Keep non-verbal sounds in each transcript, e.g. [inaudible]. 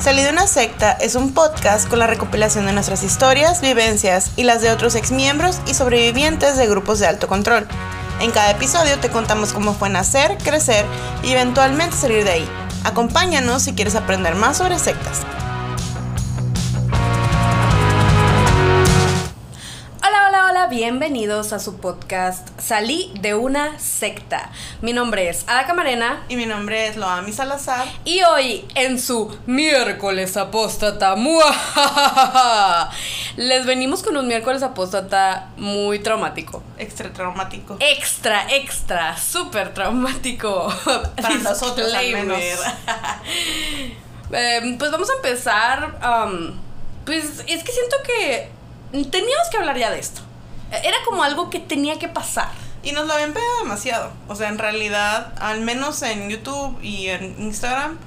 Salí de una secta es un podcast con la recopilación de nuestras historias, vivencias y las de otros exmiembros y sobrevivientes de grupos de alto control. En cada episodio te contamos cómo fue nacer, crecer y eventualmente salir de ahí. Acompáñanos si quieres aprender más sobre sectas. Bienvenidos a su podcast Salí de una secta. Mi nombre es Ada Camarena. Y mi nombre es Loami Salazar. Y hoy, en su miércoles apóstata, les venimos con un miércoles apóstata muy traumático. Extra traumático. Extra, extra, súper traumático. Para [laughs] nosotros al menos. [laughs] Em, pues vamos a empezar. pues es que siento que teníamos que hablar ya de esto. Era como algo que tenía que pasar. Y nos lo habían pedido demasiado. O sea, en realidad, al menos en YouTube y en Instagram,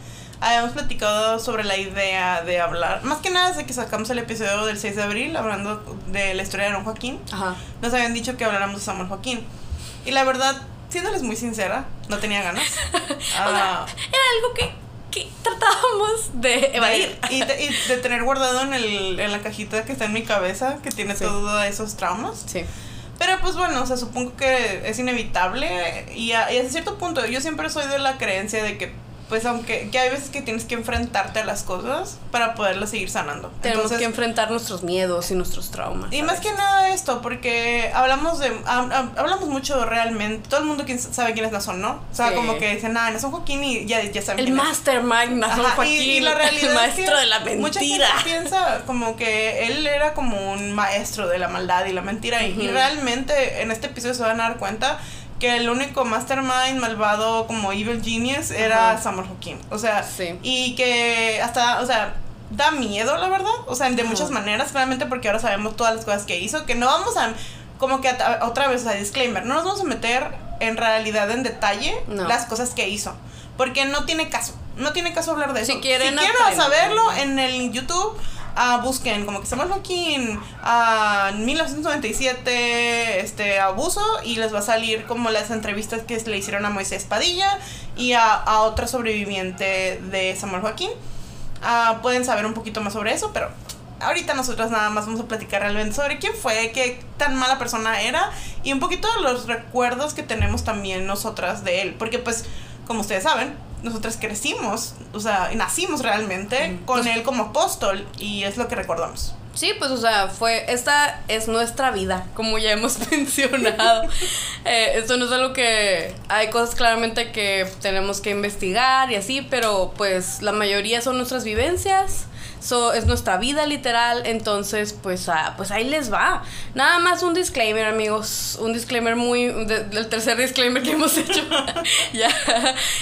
habíamos platicado sobre la idea de hablar. Más que nada desde que sacamos el episodio del 6 de abril, hablando de la historia de Don Joaquín. Ajá. Nos habían dicho que habláramos de Samuel Joaquín. Y la verdad, siéndoles muy sincera, no tenía ganas. [laughs] Ah. era algo que que tratábamos de evadir. y, de, tener guardado en, el, en la cajita que está en mi cabeza, que tiene todos esos traumas. Sí. Pero pues bueno, o sea, supongo que es inevitable y a, y a cierto punto yo siempre soy de la creencia de que pues aunque que hay veces que tienes que enfrentarte a las cosas para poderlas seguir sanando. Tenemos que enfrentar nuestros miedos y nuestros traumas. Y más que nada esto, porque hablamos de hablamos mucho realmente, todo el mundo sabe quién es Nazón, ¿no? O sea, como que dicen, "Ah, Nazón Joaquín" y ya ya saben. El mastermind Nazón Joaquín. Y, la realidad el maestro de la mentira. Mucha gente piensa como que él era como un maestro de la maldad y la mentira y realmente en este episodio se van a dar cuenta que el único mastermind malvado como Evil Genius era Samuel Joaquín. O sea, y que hasta, o sea, da miedo, la verdad. O sea, de muchas maneras, claramente porque ahora sabemos todas las cosas que hizo, que no vamos a, como que otra vez, a disclaimer, no nos vamos a meter en realidad en detalle las cosas que hizo. Porque no tiene caso. No tiene caso hablar de eso. Si quieren, si quieren saberlo en el YouTube ah, busquen como que Samuel Joaquín a 1997 este abuso y les va a salir como las entrevistas que le hicieron a Moisés Padilla y a, a otra sobreviviente de Samuel Joaquín. Ah, pueden saber un poquito más sobre eso, pero ahorita nosotras nada más vamos a platicar realmente sobre quién fue, qué tan mala persona era y un poquito de los recuerdos que tenemos también nosotras de él, porque pues como ustedes saben, nosotras crecimos, o sea, nacimos realmente con él como apóstol y es lo que recordamos. Sí, pues o sea, fue, esta es nuestra vida, como ya hemos [laughs] mencionado. eh, esto no es algo que, hay cosas claramente que tenemos que investigar y así, pero pues la mayoría son nuestras vivencias es nuestra vida literal, entonces pues, ah, pues ahí les va. Nada más un disclaimer, amigos, un disclaimer muy, del tercer disclaimer que [laughs] hemos hecho. [laughs] ya.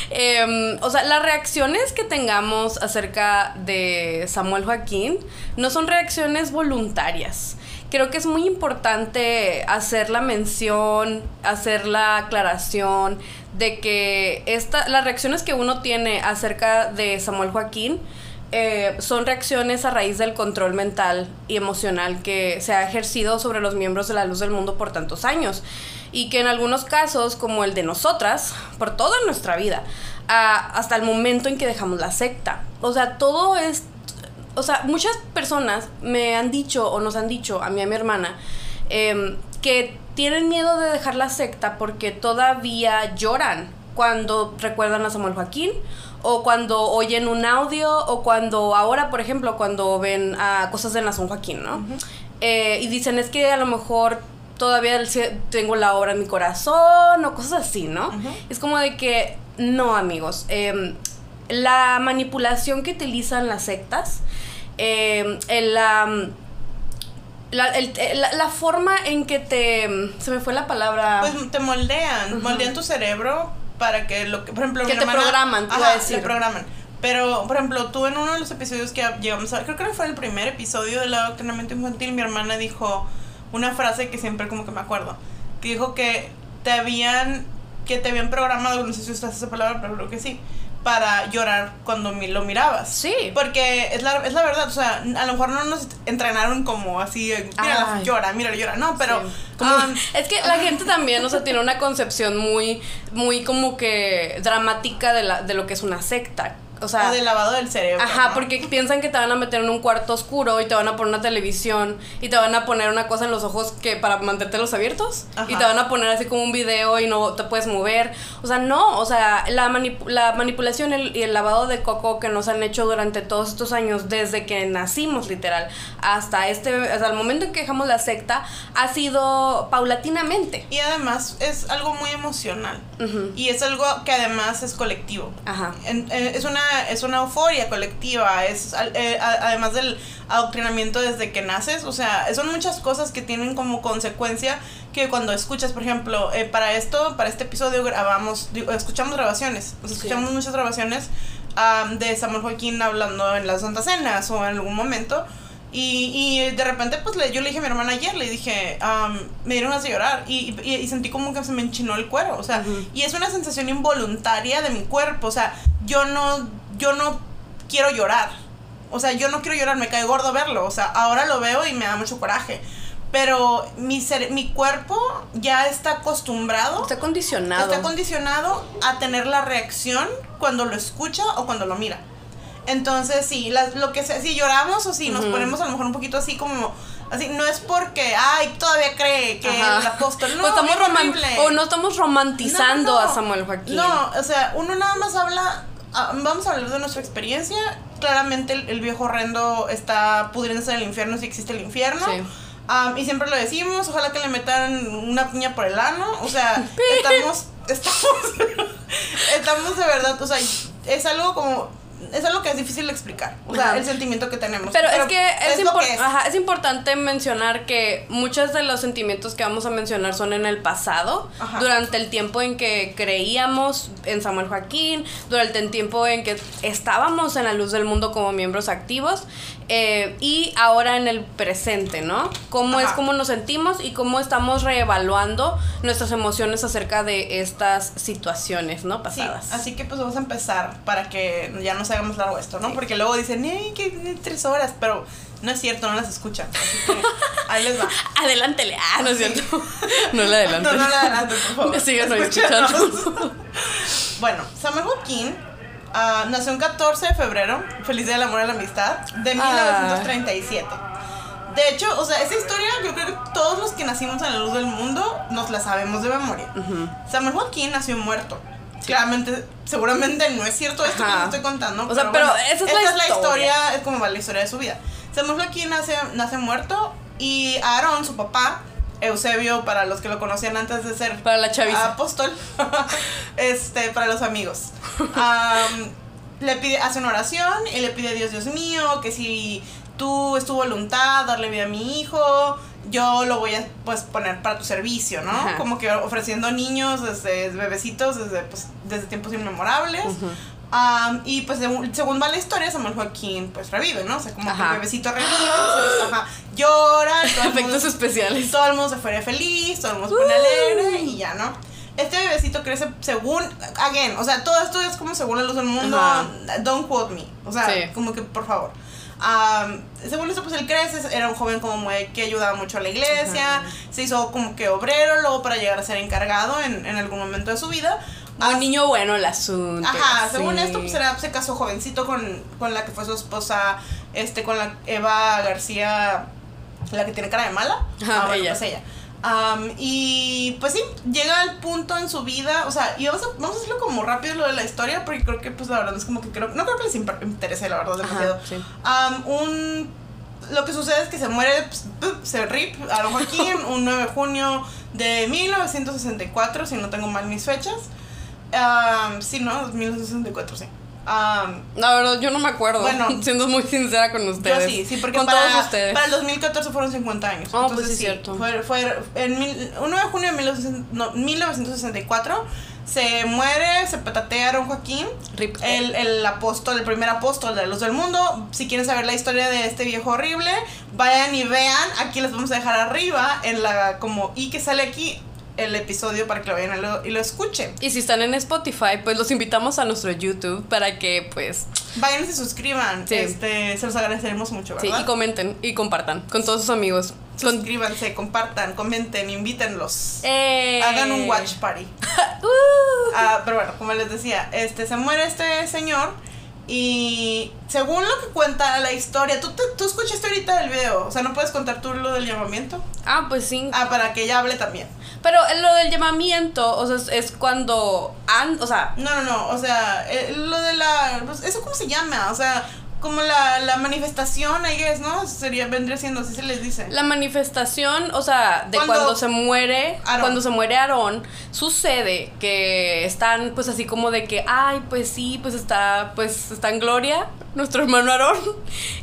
Em, o sea, las reacciones que tengamos acerca de Samuel Joaquín no son reacciones voluntarias creo que es muy importante hacer la mención, hacer la aclaración de que esta, las reacciones que uno tiene acerca de Samuel Joaquín eh, son reacciones a raíz del control mental y emocional que se ha ejercido sobre los miembros de la luz del mundo por tantos años y que en algunos casos, como el de nosotras, por toda nuestra vida, hasta el momento en que dejamos la secta. O sea, todo es... O sea, muchas personas me han dicho o nos han dicho, a mí y a mi hermana, em, que tienen miedo de dejar la secta porque todavía lloran cuando recuerdan a Samuel Joaquín o cuando oyen un audio o cuando ahora, por ejemplo, cuando ven a cosas de Nazón Joaquín, ¿no? Eh, y dicen, es que a lo mejor todavía tengo la obra en mi corazón o cosas así, ¿no? Es como de que, no, amigos, em, la manipulación que utilizan las sectas, em, la, la, forma en que te... Se me fue la palabra... Pues te moldean, moldean tu cerebro para que lo que, por ejemplo, que te programan, te a decir. te programan. Pero, por ejemplo, tú en uno de los episodios que llegamos a creo que fue el primer episodio del adoctrinamiento infantil, mi hermana dijo una frase que siempre como que me acuerdo, que dijo que te habían que te habían programado, no sé si usas esa palabra, pero creo que sí, para llorar cuando lo mirabas. Sí. Porque es la, es la verdad, o sea, a lo mejor no nos entrenaron como así, mira, llora, mira, llora, no, pero... Um, es que la gente también, o sea, tiene una concepción muy, muy como que dramática de, la, de lo que es una secta. O sea... O de lavado del cerebro. Ajá, ¿no? porque piensan que te van a meter en un cuarto oscuro y te van a poner una televisión y te van a poner una cosa en los ojos que para mantenértelos abiertos y Ajá. te van a poner así como un video y no te puedes mover. O sea, no, o sea, la, manip- la manipulación el- y el lavado de coco que nos han hecho durante todos estos años, desde que nacimos literal, hasta este, hasta el momento en que dejamos la secta, ha sido paulatinamente. Y además es algo muy emocional. Y es algo que además es colectivo. Ajá. En- eh, es, una, es una euforia colectiva, es eh, además del adoctrinamiento desde que naces, o sea, son muchas cosas que tienen como consecuencia que cuando escuchas, por ejemplo, eh, para esto, para este episodio grabamos, digo, escuchamos grabaciones, o sea, Sí. escuchamos muchas grabaciones am, de Samuel Joaquín hablando en las Santas Cenas o en algún momento. Y, y de repente, pues le, yo le dije a mi hermana ayer, le dije, am, me dieron ganas de llorar y, y, y sentí como que se me enchinó el cuero, o sea, Ujú. y es una sensación involuntaria de mi cuerpo, o sea, yo no, yo no quiero llorar, o sea, yo no quiero llorar, me cae gordo verlo, o sea, ahora lo veo y me da mucho coraje, pero mi, cere- mi cuerpo ya está acostumbrado Está condicionado. está condicionado a tener la reacción cuando lo escucha o cuando lo mira. Entonces, sí, las, lo que sea, si lloramos o si nos ponemos a lo mejor un poquito así como, así, no es porque, ay, todavía cree que Ajá. el apóstol, [laughs] no, o, estamos es o no estamos romantizando No, no, no. a Samuel Joaquín. No, o sea, uno nada más habla, vamos a hablar de nuestra experiencia. Claramente el, el viejo horrendo está pudriéndose en el infierno si existe el infierno. Sí. Y siempre lo decimos, ojalá que le metan una piña por el ano. O sea, [laughs] estamos, estamos, [laughs] estamos de verdad, o sea, es algo como, es algo que es difícil de explicar. O sea, Ajá. el sentimiento que tenemos. Pero, es que es, lo impor- que es. ajá, es importante mencionar que muchos de los sentimientos que vamos a mencionar son en el pasado, Ajá. durante el tiempo en que creíamos en Samuel Joaquín, durante el tiempo en que estábamos en la luz del mundo como miembros activos eh, y ahora en el presente, ¿no? Cómo es cómo nos sentimos y cómo estamos reevaluando nuestras emociones acerca de estas situaciones, ¿no? Sí, Pasadas. así que pues vamos a empezar para que ya nos hagamos largo esto, ¿no? Porque luego dicen, ¡ay, que tres horas! Pero no es cierto, no las escuchan. Así que ahí les va. [laughs] Adelántele. Ah, no es Sí. cierto. [laughs] No le adelante. [laughs] No, no la por favor. Síganos escuchando. Bueno, Samuel Joaquín ah, nació el 14 de febrero, feliz día del amor y la amistad, de Ah. 1937. De hecho, o sea, esa historia yo creo que todos los que nacimos en la luz del mundo nos la sabemos de memoria. Samuel Joaquín nació muerto. Claramente, seguramente no es cierto esto que Ajá. les estoy contando. O sea, pero esa es la esta historia. es como va la historia de su vida. Samuel Joaquín nace, nace muerto y Aarón, su papá, Eusebio, para los que lo conocían antes de ser Para la chaviza. apóstol, [laughs] este, para los amigos. [laughs] Am, le pide, hace una oración y le pide a Dios, Dios mío, que si tú es tu voluntad darle vida a mi hijo, yo lo voy a pues poner para tu servicio, ¿no? Ajá. Como que ofreciendo niños desde bebecitos, desde, pues, desde tiempos inmemorables. Am, y pues según, según va la historia, Samuel Joaquín pues revive, ¿no? O sea, como que Ajá. el bebecito revive, se- [gasps] ajá, llora, todo el mundo- Efectos especiales. todo el mundo se fuera feliz, todo el mundo se pone alegre y ya, ¿no? Este bebecito crece según, again, o sea, todo esto es como según la luz del mundo, Ajá. don't quote me, o sea, Sí. como que por favor. Am, según esto, pues él crece, era un joven como muy- que ayudaba mucho a la iglesia, Ajá. se hizo como que obrero, luego para llegar a ser encargado en, en algún momento de su vida. Un niño bueno el asunto. Ajá, según esto, pues era, se casó jovencito con, con la que fue su esposa, este, con la Eva García, la que tiene cara de mala. Ajá, Ah, bueno, ella. pues ella. Am, y pues sí, llega al punto en su vida, o sea, y vamos a, vamos a hacerlo como rápido lo de la historia, porque creo que pues la verdad es como que creo, no creo que les interese la verdad demasiado. Ajá, sí. Un lo que sucede es que se muere, pues, pup, se rip, Aaron Joaquín, [laughs] un 9 de junio de 1964, si no tengo mal mis fechas. Am, sí, ¿no? 1964, sí. Am, La verdad, yo no me acuerdo. Bueno. [laughs] siendo muy sincera con yo ustedes. sí, sí, porque con para, todos ustedes. para el 2014 fueron 50 años. Oh, pues Entonces, sí, cierto. Fue, fue en mil, 1 de junio de 1900 no, 1964 se muere, se petatea Aaron Joaquín, Rip. el, el apóstol, el primer apóstol de la luz del mundo. Si quieren saber la historia de este viejo horrible, vayan y vean. Aquí les vamos a dejar arriba en la como y que sale aquí el episodio para que lo vean y lo, y lo escuchen. Y si están en Spotify, pues los invitamos a nuestro YouTube para que, pues, Vayan y se suscriban. Sí. Este, se los agradeceremos mucho, sí, ¿verdad? y comenten y compartan con todos sus amigos. Con- Suscríbanse, compartan, comenten, invítenlos. Eh. Hagan un watch party. [laughs] Uh. Ah, pero bueno, como les decía, este se muere este señor Y según lo que cuenta la historia, ¿tú, te- tú escuchaste ahorita el video, o sea, no puedes contar tú lo del llamamiento. Ah, pues sí. Ah, para que ella hable también. Pero lo del llamamiento, o sea, es, es cuando. an- o sea, No, no, no, o sea, eh, lo de la... pues, ¿Eso cómo se llama? O sea, como la, la manifestación, I guess, ¿no? Sería, vendría siendo, así se les dice. la manifestación, o sea, de Cuando- cuando, se muere, Aarón. cuando se muere Aarón, sucede que están, pues así como de que, ay, pues sí, pues está, pues está en gloria nuestro hermano Aarón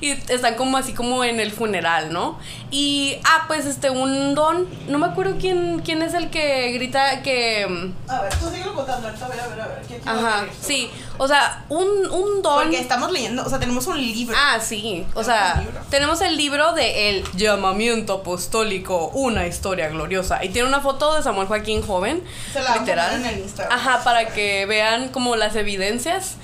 y están como así como en el funeral, ¿no? Y, ah, pues este, un don, no me acuerdo quién, quién es el que grita que... mm, A ver, tú síguelo contando, ahorita a ver, a ver, a ver. ¿qué- Ajá, sí, o sea, un, un don... Porque estamos leyendo, o sea, tenemos un libro. Ah, sí. O sea, tenemos el libro de El llamamiento apostólico, una historia gloriosa. Y tiene una foto de Samuel Joaquín joven. Se la literal. en el Instagram. Ajá, para que vean como las evidencias.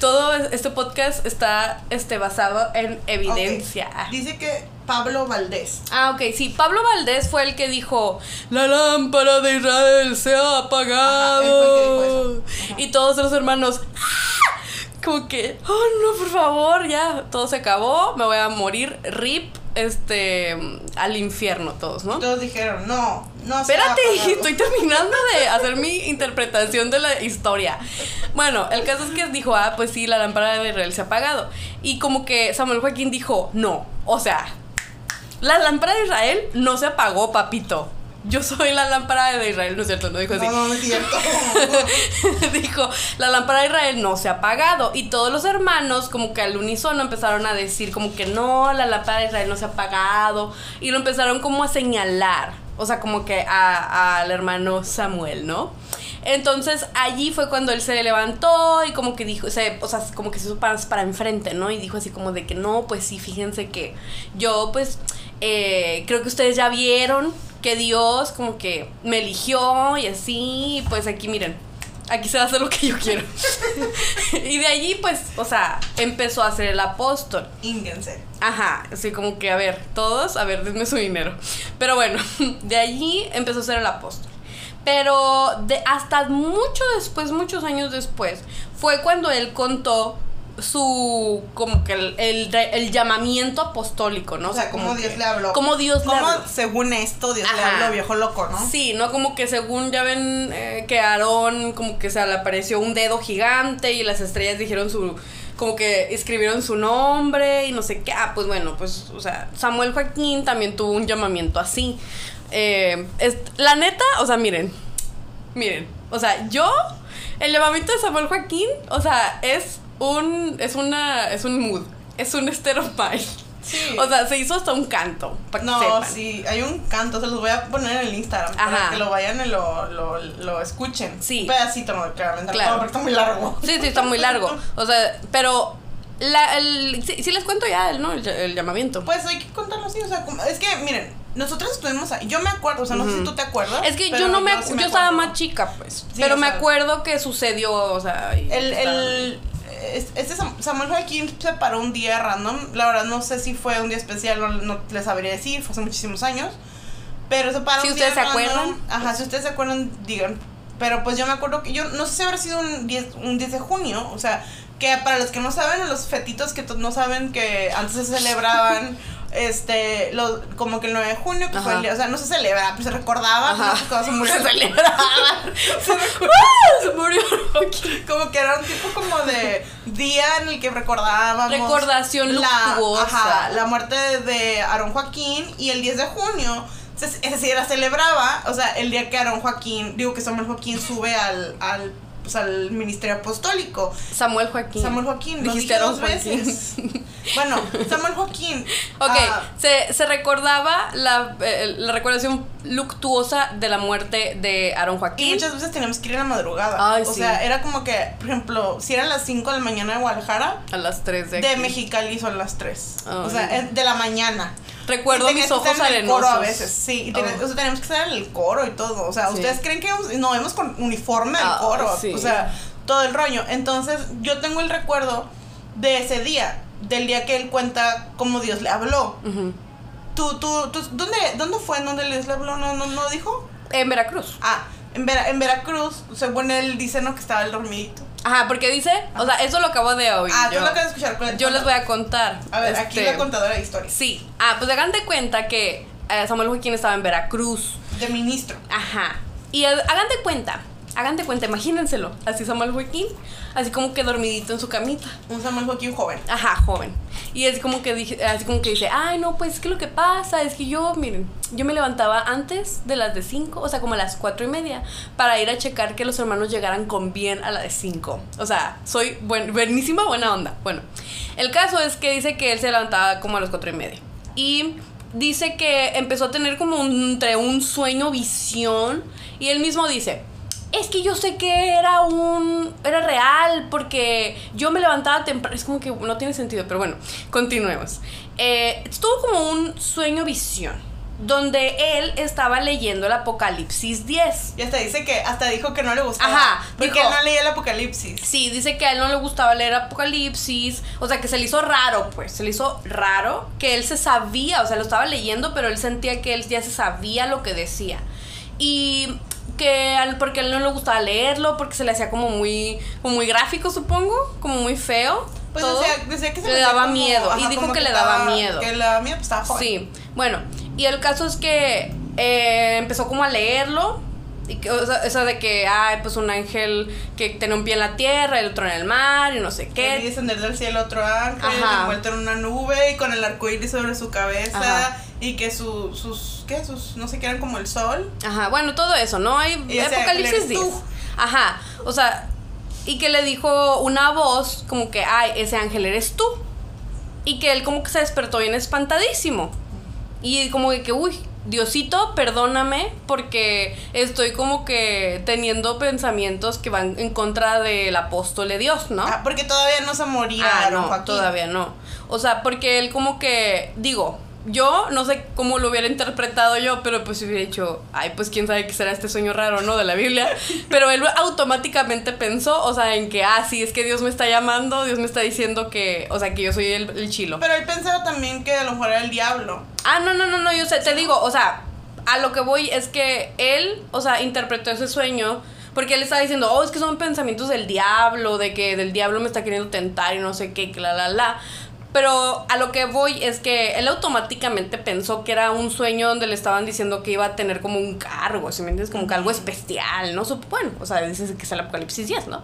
Todo este podcast está este, basado en evidencia. Dice que Pablo Valdés. Ah, ok, sí. Pablo Valdés fue el que dijo, la lámpara de Israel se ha apagado. Ajá. Y todos los hermanos, ¡ah! como que, oh no, por favor, ya, todo se acabó, me voy a morir, rip, este, al infierno todos, ¿no? Todos dijeron, no, no Espérate, [laughs] estoy terminando de hacer mi interpretación de la historia. Bueno, el caso es que dijo, ah, pues sí, la lámpara de Israel se ha apagado. Y como que Samuel Joaquín dijo, no, o sea, la lámpara de Israel no se apagó, papito. Yo soy la lámpara de Israel, no es cierto, no dijo así. No, no, no es cierto. [laughs] dijo, la lámpara de Israel no se ha apagado. Y todos los hermanos, como que al unísono, empezaron a decir, como que no, la lámpara de Israel no se ha apagado. Y lo empezaron como a señalar. O sea, como que a- al hermano Samuel, ¿no? Entonces allí fue cuando él se levantó y como que dijo, se, o sea, como que se hizo para, para enfrente, ¿no? Y dijo así como de que no, pues sí, fíjense que yo pues eh, creo que ustedes ya vieron que Dios como que me eligió y así, y pues aquí miren, aquí se va a hacer lo que yo quiero. [laughs] y de allí pues, o sea, empezó a ser el apóstol. Ínguense. Ajá, así como que, a ver, todos, a ver, denme su dinero. Pero bueno, [laughs] de allí empezó a ser el apóstol. Pero de, hasta mucho después, muchos años después, fue cuando él contó su, como que el, el, el llamamiento apostólico, ¿no? O sea, como Dios que- le habló. Cómo Dios le habló. según esto, Dios le habló, viejo loco, ¿no? Sí, ¿no? Como que según ya ven eh, que Aarón como que se le apareció un dedo gigante y las estrellas dijeron su como que escribieron su nombre y no sé qué. Ah, pues bueno, pues, o sea, Samuel Joaquín también tuvo un llamamiento así. Eh, es- la neta, o sea, miren, miren, o sea, yo, el llamamiento de Samuel Joaquín, o sea, es un, es una, es un mood, es un mind. Sí. O sea, se hizo hasta un canto, para que No, sepan. sí, hay un canto, se los voy a poner en el Instagram para que lo vayan y lo, lo, lo escuchen. Sí. Un pedacito, no, claramente, Claro. no, porque está muy largo. Sí, sí, está muy largo. O sea, pero la, el, sí, sí les cuento ya el, ¿no? el, el llamamiento. Pues hay que contarlo así, o sea, como- es que, miren, nosotros estuvimos ahí, yo me acuerdo, o sea, no sé si tú te acuerdas. es que yo no me, sí yo estaba más chica, pues. Sí, pero me sea- acuerdo que sucedió, o sea. El, el, este Sam- Samuel Joaquín se paró un día random. La verdad no sé si fue un día especial, no, no les sabría decir, fue hace muchísimos años. Pero se paró Si un día ustedes se random. acuerdan. Ajá, si ustedes se acuerdan, digan. Pero pues yo me acuerdo que yo no sé si habrá sido un 10, un 10 de junio. O sea, que para los que no saben, los fetitos que no saben que antes se celebraban. [laughs] Este, lo, como que el 9 de junio, que fue el o sea, no se celebra, pues se recordaba. ¿no? Pues [laughs] se murió. [laughs] Se celebraba. Se murió. [laughs] Como que era un tipo como de día en el que recordábamos Recordación la, luctuosa. ajá, la muerte de, Aarón Joaquín y el 10 de junio es decir, era celebraba, o sea, el día que Aarón Joaquín, digo que Samuel Joaquín sube al, al, pues, al ministerio apostólico. Samuel Joaquín. Samuel Joaquín, lo Dijiste dos Joaquín. veces. [laughs] Bueno, Samuel Joaquín. Ok, ah, se, se recordaba la, eh, la recordación luctuosa de la muerte de Aaron y Joaquín. muchas veces teníamos que ir en la madrugada. Ay, o sí. sea, era como que, por ejemplo, si eran las 5 de la mañana de Guadalajara, A las 3 de De. Mexicali son las 3. O sea, de la mañana. Recuerdo Y mis que ojos estar en el coro a veces, sí. Y Oh. o sea, teníamos que estar en el coro y todo. O sea, Sí. ¿ustedes creen que no íbamos con uniforme del Ah, coro? sí. O sea, todo el rollo. Entonces, yo tengo el recuerdo de ese día. Del día que él cuenta cómo Dios le habló. Ujú. ¿Tú, tú, tú, ¿dónde, ¿Dónde fue en donde Dios le habló? ¿No, no, no dijo? En Veracruz. Ah, en, Vera- en Veracruz, según él dice, ¿no? Que estaba el dormidito. Ajá, porque dice, o sea, eso lo acabo de oír. Ah, yo, tú lo acabas de escuchar. yo les voy a contar. A ver, aquí este, la contadora de historias. Sí. Ah, pues hagan de cuenta que eh, Samuel Joaquín estaba en Veracruz. De ministro. Ajá. Y hagan de cuenta, hagan de cuenta, imagínenselo. Así Samuel Joaquín, así como que dormidito en su camita. Un Samuel Joaquín joven. Ajá, joven. Y es como que dije, así como que dice, ay no, pues es que lo que pasa es que yo, miren, yo me levantaba antes de las de 5, o sea, como a las cuatro y media, para ir a checar que los hermanos llegaran con bien a la de 5. O sea, soy buen, buenísima, buena onda. Bueno, el caso es que dice que él se levantaba como a las cuatro y media. Y dice que empezó a tener como un- entre un sueño, visión, y él mismo dice, es que yo sé que era un. Era real, porque yo me levantaba temprano. Es como que no tiene sentido, pero bueno, continuemos. Eh, estuvo como un sueño-visión, donde él estaba leyendo el Apocalipsis 10. Y hasta dice que, hasta dijo que no le gustaba. Ajá, Porque dijo- él no leía el apocalipsis. Sí, dice que a él no le gustaba leer Apocalipsis, o sea, que se le hizo raro, pues, se le hizo raro que él se sabía, o sea, lo estaba leyendo, pero él sentía que él ya se sabía lo que decía. Y que al- porque a él no le gustaba leerlo, porque se le hacía como muy, como muy gráfico, supongo, como muy feo. Pues todo. decía, decía que se le daba como- miedo, ajá, y dijo que, le daba estaba- miedo. Que le daba miedo, pues estaba joven. Sí, bueno, y el caso es que eh, empezó como a leerlo. Y que, o sea, eso de que, ay, pues un ángel que tiene un pie en la tierra, el otro en el mar, y no sé qué. descender del cielo otro ángel, envuelto en una nube y con el arco iris sobre su cabeza. Ajá. Y que su, sus, ¿qué? Sus, no sé qué eran como el sol. Ajá, bueno, todo eso, ¿no? Hay Y Apocalipsis eres 10. tú. Ajá, o sea, y que le dijo una voz como que, ay, ese ángel eres tú. Y que él como que se despertó bien espantadísimo. Y como que, uy, Diosito, perdóname porque estoy como que teniendo pensamientos que van en contra del apóstol de Dios, ¿no? Ah, porque todavía no se moría Ah, no, Joaquín. todavía no. O sea, porque él como que, digo, yo no sé cómo lo hubiera interpretado yo, pero pues hubiera dicho, ay, pues quién sabe qué será este sueño raro, ¿no? De la Biblia. [laughs] Pero él automáticamente pensó, o sea, en que, ah, sí, es que Dios me está llamando, Dios me está diciendo que, o sea, que yo soy el, el chilo. Pero él pensaba también que a lo mejor era el diablo. Ah, no, no, no, no, yo sé, te digo, o sea, a lo que voy es que él, o sea, interpretó ese sueño porque él estaba diciendo, oh, es que son pensamientos del diablo, de que del diablo me está queriendo tentar y no sé qué, que la, la, la. Pero a lo que voy es que él automáticamente pensó que era un sueño donde le estaban diciendo que iba a tener como un cargo, si me entiendes? Como que algo especial, ¿no? Bueno, o sea, dices que es el Apocalipsis 10, ¿no?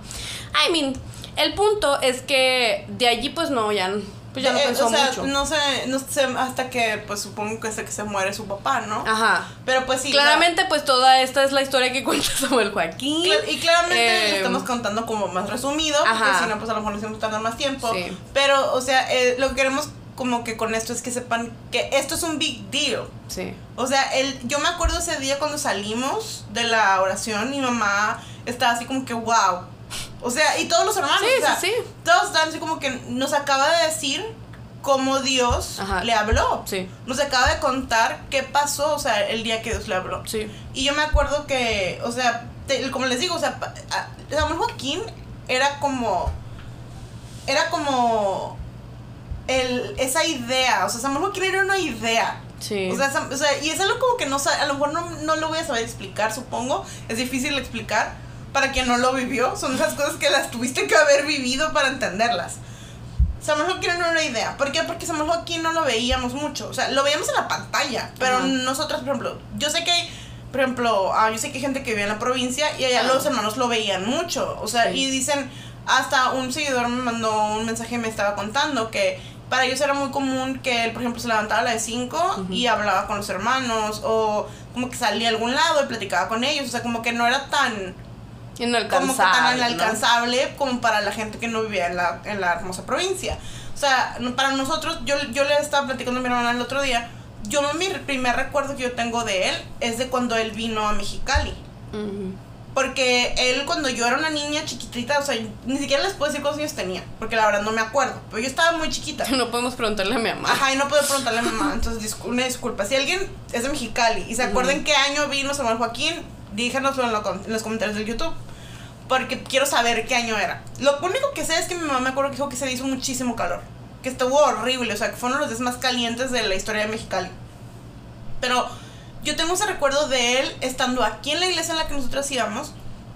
I mean, el punto es que de allí pues no, ya, pues ya no Eh, pensó o sea, mucho. no sé, no sé, hasta que, pues supongo que hasta que se muere su papá, ¿no? Ajá. Pero pues sí. Claramente, pues toda esta es la historia que [laughs] cuenta Samuel Joaquín. Cla- Y claramente Eh, lo estamos contando como más resumido, Ajá. porque si no, pues a lo mejor nos hemos tardado más tiempo. Sí. Pero, o sea, eh, lo que queremos como que con esto es que sepan que esto es un big deal. Sí. O sea, el, yo me acuerdo ese día cuando salimos de la oración, mi mamá estaba así como que, wow. O sea, y todos los hermanos, Sí, o sea, sí, sí. todos estaban así como que nos acaba de decir cómo Dios Ajá. le habló. Sí. Nos acaba de contar qué pasó, o sea, el día que Dios le habló. Sí. Y yo me acuerdo que, o sea, te- como les digo, o sea, Samuel Joaquín era como. Era como. El, esa idea, o sea, Samuel Joaquín era una idea. Sí. O sea, Sam- o sea, y es algo como que no a lo mejor no, no lo voy a saber explicar, supongo. Es difícil explicar para quien no lo vivió. Son esas cosas que las tuviste que haber vivido para entenderlas. Samuel Joaquín era una idea. ¿Por qué? Porque Samuel Joaquín no lo veíamos mucho. O sea, lo veíamos en la pantalla. Pero Ajá. nosotros, por ejemplo, yo sé que hay, por ejemplo, ah, yo sé que hay gente que vive en la provincia y allá los hermanos lo veían mucho. O sea, Sí. y dicen, hasta un seguidor me mandó un mensaje y me estaba contando que para ellos era muy común que él, por ejemplo, se levantaba a las 5 y hablaba con los hermanos o como que salía a algún lado y platicaba con ellos. O sea, como que no era tan como que tan Inalcanzable. ¿no? inalcanzable como para la gente que no vivía en la, en la hermosa provincia. O sea, para nosotros, yo, yo le estaba platicando a mi hermana el otro día, yo mi primer recuerdo que yo tengo de él es de cuando él vino a Mexicali. Ujú. Porque él cuando yo era una niña chiquitita, o sea, ni siquiera les puedo decir cuántos años tenía, porque la verdad no me acuerdo, pero yo estaba muy chiquita. [laughs] No podemos preguntarle a mi mamá. Ajá, y no puedo preguntarle a mi mamá, entonces discu- una disculpa. Si alguien es de Mexicali y se acuerdan qué año vino Samuel Joaquín, díganoslo en, lo en los comentarios del YouTube. Porque quiero saber qué año era. Lo único que sé es que mi mamá me acuerdo que dijo que se hizo muchísimo calor. Que estuvo horrible, o sea, que fue uno de los días más calientes de la historia de Mexicali. Pero yo tengo ese recuerdo de él estando aquí en la iglesia en la que nosotros íbamos,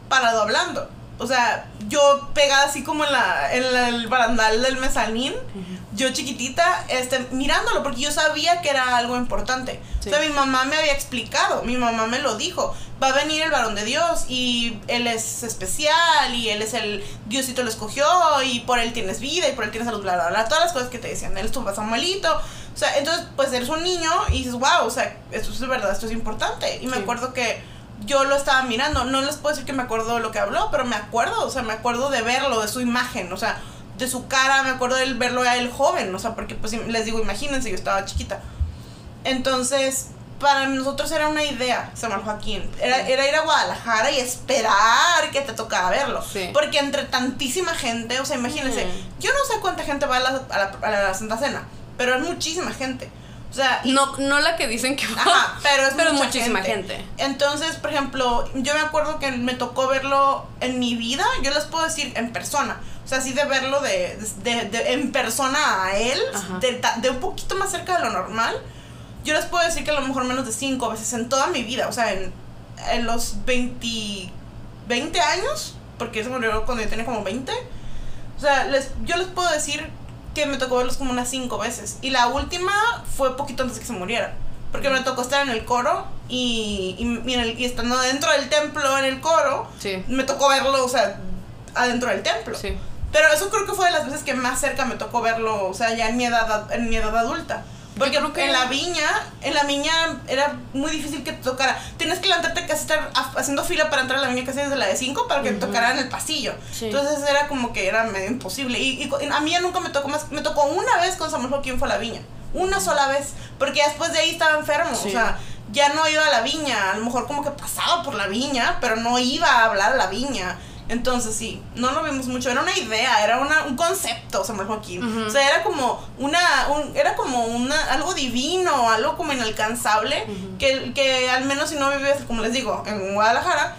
parado hablando. O sea, yo pegada así como en, la, en el barandal del mezanín, yo chiquitita, este, mirándolo, porque yo sabía que era algo importante. O sea, mi mamá me había explicado, mi mamá me lo dijo. Va a venir el varón de Dios y él es especial y él es el Diosito lo escogió y por él tienes vida y por él tienes salud, bla, bla, bla. Todas las cosas que te decían. Él es tu Samuelito. O sea, entonces, pues eres un niño y dices, wow, o sea, esto es verdad, esto es importante. Y me acuerdo que yo lo estaba mirando. No les puedo decir que me acuerdo lo que habló, pero me acuerdo, o sea, me acuerdo de verlo, de su imagen, o sea, de su cara, me acuerdo de verlo a él joven, o sea, porque pues les digo, imagínense, yo estaba chiquita. Entonces, para nosotros era una idea, Samuel Joaquín. Era, era ir a Guadalajara y esperar que te tocara verlo. Porque entre tantísima gente, o sea, imagínense, yo no sé cuánta gente va a la, a la Santa Cena, pero es muchísima gente. O sea, no, no la que dicen que va, pero es pero muchísima gente. Entonces, por ejemplo, yo me acuerdo que me tocó verlo en mi vida, yo les puedo decir en persona. O sea, así de verlo de, de, en persona a él, de, de, un poquito más cerca de lo normal. Yo les puedo decir que a lo mejor menos de cinco veces en toda mi vida. O sea, en, en los 20, 20 años, porque eso murió cuando yo tenía como 20. O sea, les, yo les puedo decir que me tocó verlos como unas cinco veces. Y la última fue poquito antes de que se muriera. Porque me tocó estar en el coro y, y, estando dentro del templo en el coro, me tocó verlo, o sea, adentro del templo. Pero eso creo que fue de las veces que más cerca me tocó verlo, o sea, ya en mi edad, en mi edad adulta. Porque que en la viña, en la viña era muy difícil que te tocara. Tienes que levantarte casi estar haciendo fila para entrar a la viña casi desde la de 5 para que te tocara en el pasillo. Entonces era como que era medio imposible. Y, a mí ya nunca me tocó más. Me tocó una vez con Samuel Joaquín fue a la viña. Una sola vez. Porque después de ahí estaba enfermo. O sea, ya no iba a la viña. A lo mejor como que pasaba por la viña, pero no iba a hablar a la viña. Entonces sí, no lo vimos mucho, era una idea, era una, un concepto, Samuel Joaquín. O sea, era como una, era como una, algo divino, algo como inalcanzable, que, que al menos si no vivías, como les digo, en Guadalajara,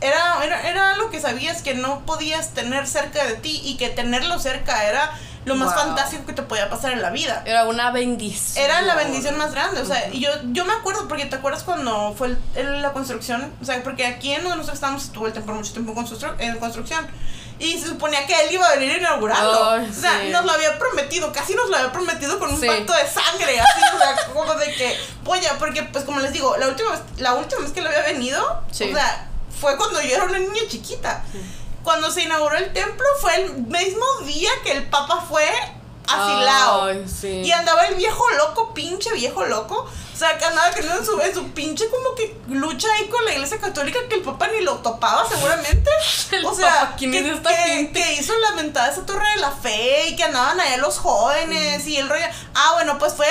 era, era, era algo que sabías que no podías tener cerca de ti y que tenerlo cerca era lo más fantástico que te podía pasar en la vida. Era una bendición. Era la bendición más grande, o sea, y yo, yo me acuerdo, porque te acuerdas cuando fue la construcción, o sea, porque aquí en donde nosotros estábamos estuvo el tiempo mucho tiempo en construcción. Y se suponía que él iba a venir a inaugurarlo. o sea, nos lo había prometido, casi nos lo había prometido con un pacto de sangre, así, o sea, como de que, polla, porque pues como les digo, la última vez, la última vez que lo había venido, o sea, fue cuando yo era una niña chiquita cuando se inauguró el templo fue el mismo día que el Papa fue asilado. Y andaba el viejo loco, pinche viejo loco. O sea, que andaba queriendo en su, en su pinche como que lucha ahí con la iglesia católica que el Papa ni lo topaba seguramente. [laughs] o sea, que, que, hizo lamentada esa torre de la fe y que andaban allá los jóvenes y el rollo. Ah, bueno, pues fue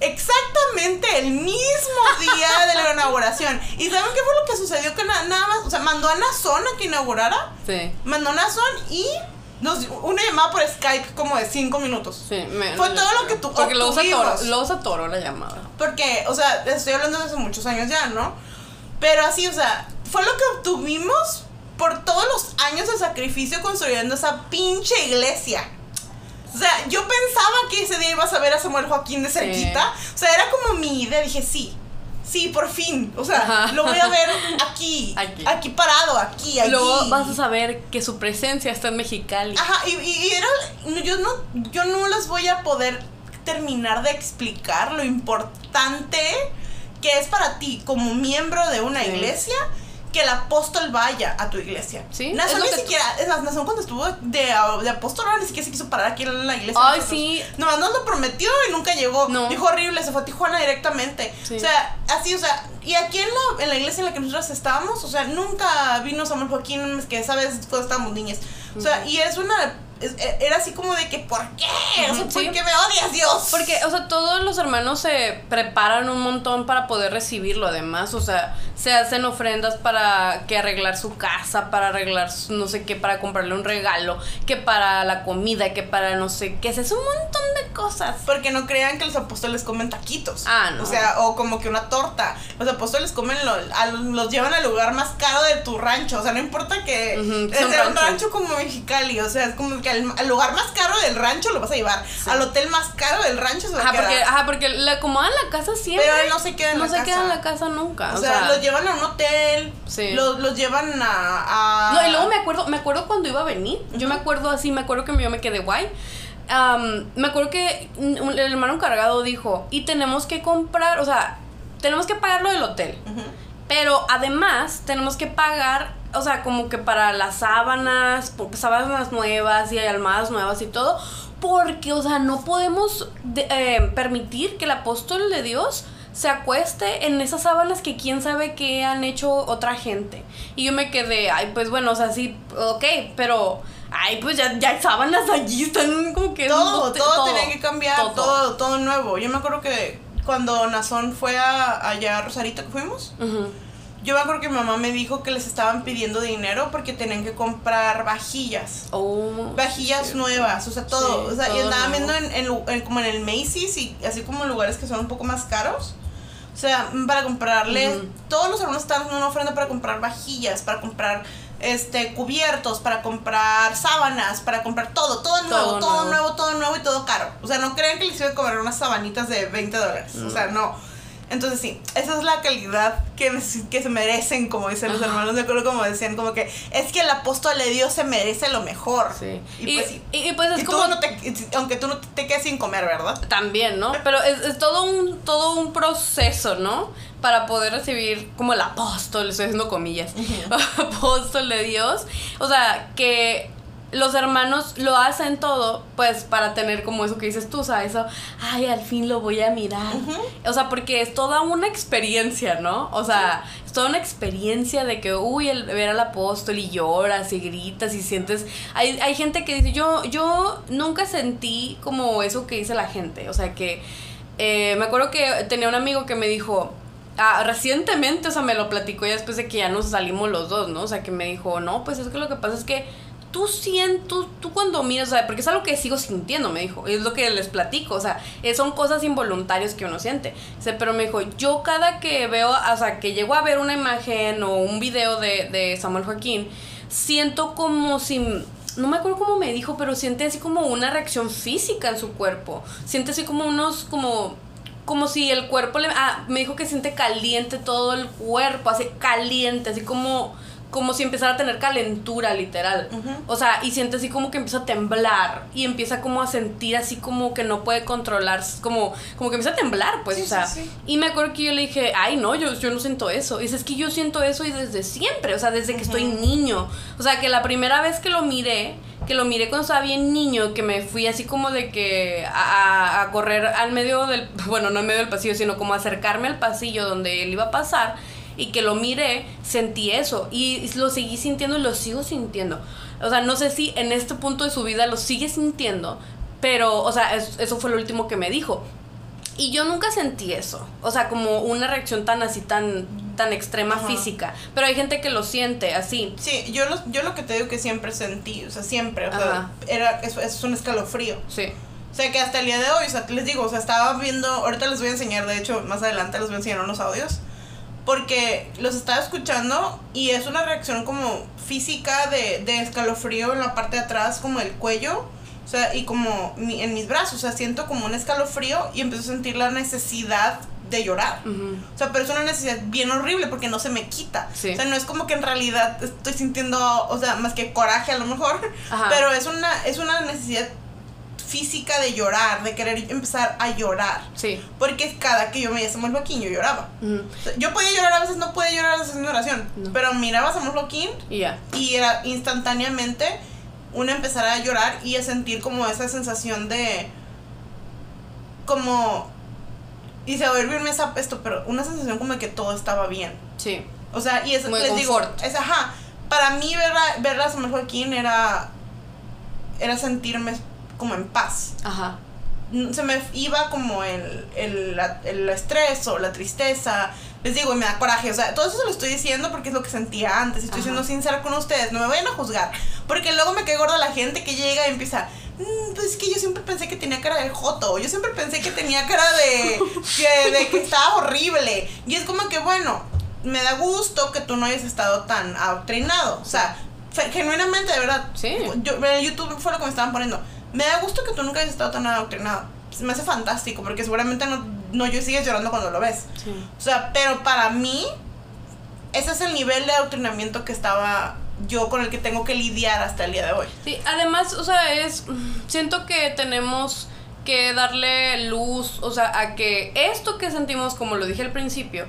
exactamente el mismo día de la inauguración. ¿Y saben qué fue lo que sucedió? Que nada más, o sea, mandó a Nazón a que inaugurara. Sí. Mandó a Nazón y nos, una llamada por Skype como de cinco minutos. Sí, Fue todo lo que tú Porque lo usa, toro, lo usa Toro la llamada. Porque, o sea, estoy hablando de hace muchos años ya, ¿no? Pero así, o sea, fue lo que obtuvimos por todos los años de sacrificio construyendo esa pinche iglesia. O sea, yo pensaba que ese día ibas a ver a Samuel Joaquín de cerquita. O sea, era como mi idea. Dije, sí, sí, por fin. O sea, lo voy a ver aquí, [laughs] aquí. parado, aquí, aquí. Luego vas a saber que su presencia está en Mexicali. Ajá, y, y, era. Yo no, yo no les voy a poder terminar de explicar lo importante que es para ti como miembro de una iglesia que el apóstol vaya a tu iglesia. Sí. Nazón ni siquiera, es más, Nazón cuando estuvo de, de apóstol ni siquiera se quiso parar aquí en la iglesia. Ay, sí. No, no lo prometió y nunca llegó. No. Dijo horrible, se fue a Tijuana directamente. O sea, así, o sea, y aquí en la, en la iglesia en la que nosotros estábamos, o sea, nunca vino Samuel Joaquín, que sabes, cuando estábamos niñas. O sea, y es una era así como de que, ¿por qué? O sea, ¿por qué me odias, Dios? Porque, o sea, todos los hermanos se preparan un montón para poder recibirlo, además. O sea, se hacen ofrendas para que arreglar su casa, para arreglar no sé qué, para comprarle un regalo, que para la comida, que para no sé qué. Hace un montón de cosas. Porque no crean que los apóstoles comen taquitos. Ah, no. O sea, o como que una torta. Los apóstoles comen, lo- a- los llevan al lugar más caro de tu rancho. O sea, no importa que es de un rancho. rancho como Mexicali. O sea, es como que al, al lugar más caro del rancho lo vas a llevar. Al hotel más caro del rancho se va Ajá, a quedar. porque, ajá, porque le acomodan la casa siempre. Pero él no se queda en no la se casa. queda en la casa nunca. o, sea, los llevan a un hotel. Sí. Los, los llevan a, a- No, y luego me acuerdo, me acuerdo cuando iba a venir. Yo me acuerdo así, me acuerdo que yo me quedé guay. Me acuerdo que el hermano encargado dijo, y tenemos que comprar, o sea, tenemos que pagar lo del hotel. Ujú. Pero además tenemos que pagar, o sea, como que para las sábanas, por- sábanas nuevas y almohadas nuevas y todo. Porque, o sea, no podemos de- eh, permitir que el apóstol de Dios se acueste en esas sábanas que quién sabe qué han hecho otra gente. Y yo me quedé, ay, pues bueno, o sea, sí, ok, pero, ay, pues ya, ya hay sábanas allí, están como que... todo, bote- todo, tenía que cambiar, todo. todo. todo, nuevo. Yo me acuerdo que cuando Nazón fue a, allá a Rosarito que fuimos, Ujú. Yo me acuerdo que mi mamá me dijo que les estaban pidiendo dinero porque tenían que comprar vajillas. Oh, Vajillas sí. nuevas, o sea, todo. Sí, o sea, y todo andaban nuevo. viendo en, en en- como en el Macy's y así como en lugares que son un poco más caros. O sea, para comprarles, Ujú. todos los hermanos estaban haciendo una ofrenda para comprar vajillas, para comprar este cubiertos, para comprar sábanas, para comprar todo, todo nuevo, Todo todo, nuevo. nuevo. todo nuevo y todo caro. O sea, no crean que les iba a cobrar unas sabanitas de 20 dólares. O sea, no. Entonces sí, esa es la calidad que, que se merecen, como dicen los hermanos. Me acuerdo como decían, como que es que el apóstol de Dios se merece lo mejor. Sí. Y, Y, pues y- y pues es tú como... no te- aunque tú no te quedes sin comer, ¿verdad? También, ¿no? Pero es, es todo un todo un proceso, ¿no? Para poder recibir como el apóstol, estoy haciendo comillas, [laughs] apóstol de Dios. O sea, que los hermanos lo hacen todo, pues para tener como eso que dices tú, o sea, eso, ay, al fin lo voy a mirar. O sea, porque es toda una experiencia, ¿no? O sea, es toda una experiencia de que, uy, el ver al apóstol y lloras y gritas y sientes... Hay, hay gente que dice, yo, yo nunca sentí como eso que dice la gente, o sea, que... eh, me acuerdo que tenía un amigo que me dijo, ah, recientemente, o sea, me lo platicó ya después de que ya nos salimos los dos, ¿no? O sea, que me dijo, no, pues es que lo que pasa es que tú sientes, tú, cuando miras, o sea, porque es algo que sigo sintiendo, me dijo, es lo que les platico, o sea, eh, son cosas involuntarias que uno siente. Dice, pero me dijo, yo cada que veo, o sea, que llego a ver una imagen o un video de, de Samuel Joaquín, siento como si no me acuerdo cómo me dijo, pero siente así como una reacción física en su cuerpo. Siente así como unos, como, como si el cuerpo le... Ah, me dijo que siente caliente todo el cuerpo, así caliente, así como, como si empezara a tener calentura, literal. O sea, y siente así como que empieza a temblar y empieza como a sentir así como que no puede controlar, como, como que empieza a temblar, pues, Sí, o sea. sí, sí. Y me acuerdo que yo le dije, ay, no, yo, yo no siento eso. Y dice, es que yo siento eso y desde siempre, o sea, desde que estoy niño. O sea, que la primera vez que lo miré, que lo miré cuando estaba bien niño, que me fui así como de que a, a correr al medio del, [laughs] bueno, no en medio del pasillo, sino como acercarme al pasillo donde él iba a pasar y que lo miré, sentí eso y lo seguí sintiendo y lo sigo sintiendo. O sea, no sé si en este punto de su vida lo sigue sintiendo, pero, o sea, es- eso fue lo último que me dijo. Y yo nunca sentí eso. O sea, como una reacción tan así, tan, tan extrema Ajá. física. Pero hay gente que lo siente así. Sí, yo lo, yo lo que te digo que siempre sentí, o sea, siempre, o sea, Ajá. era, es, es un escalofrío. Sí. O sea, que hasta el día de hoy, o sea, les digo, o sea, estaba viendo, ahorita les voy a enseñar, de hecho, más adelante les voy a enseñar unos audios, porque los estaba escuchando y es una reacción como física de, de escalofrío en la parte de atrás, como el cuello, o sea, y como mi- en mis brazos, o sea, siento como un escalofrío y empiezo a sentir la necesidad de llorar. O sea, pero es una necesidad bien horrible porque no se me quita. Sí. O sea, no es como que en realidad estoy sintiendo, o sea, más que coraje a lo mejor, Ajá. pero es una, es una necesidad física de llorar, de querer empezar a llorar. Sí. Porque cada que yo me veía a Samuel Joaquín, yo lloraba. Yo podía llorar, a veces no podía llorar a veces haciendo oración, No. pero miraba a Samuel Joaquín Y era instantáneamente una empezar a llorar y a sentir como esa sensación de como y se va a esa esto pero una sensación como de que todo estaba bien Sí. o sea y es Muy les digo confort. es ajá para mí ver a, ver a Samuel Joaquín era era sentirme como en paz Ajá. se me iba como el, el, el estrés o la tristeza. Les digo, y me da coraje. O sea, todo eso se lo estoy diciendo porque es lo que sentía antes. Estoy Ajá. siendo sincera con ustedes. No me vayan a juzgar. Porque luego me cae gorda la gente que llega y empieza. "Mm, pues es que yo siempre pensé que tenía cara de joto, yo siempre pensé que tenía cara de que, de que estaba horrible. Y es como que, bueno, me da gusto que tú no hayas estado tan adoctrinado. O sea, genuinamente, de verdad. Sí. Yo, en YouTube fue lo que me estaban poniendo. Me da gusto que tú nunca hayas estado tan adoctrinado. Me hace fantástico, porque seguramente no, no yo sigues llorando cuando lo ves. Sí. O sea, pero para mí, ese es el nivel de adoctrinamiento que estaba yo con el que tengo que lidiar hasta el día de hoy. Sí, además, o sea, es. Siento que tenemos que darle luz, o sea, a que esto que sentimos, como lo dije al principio,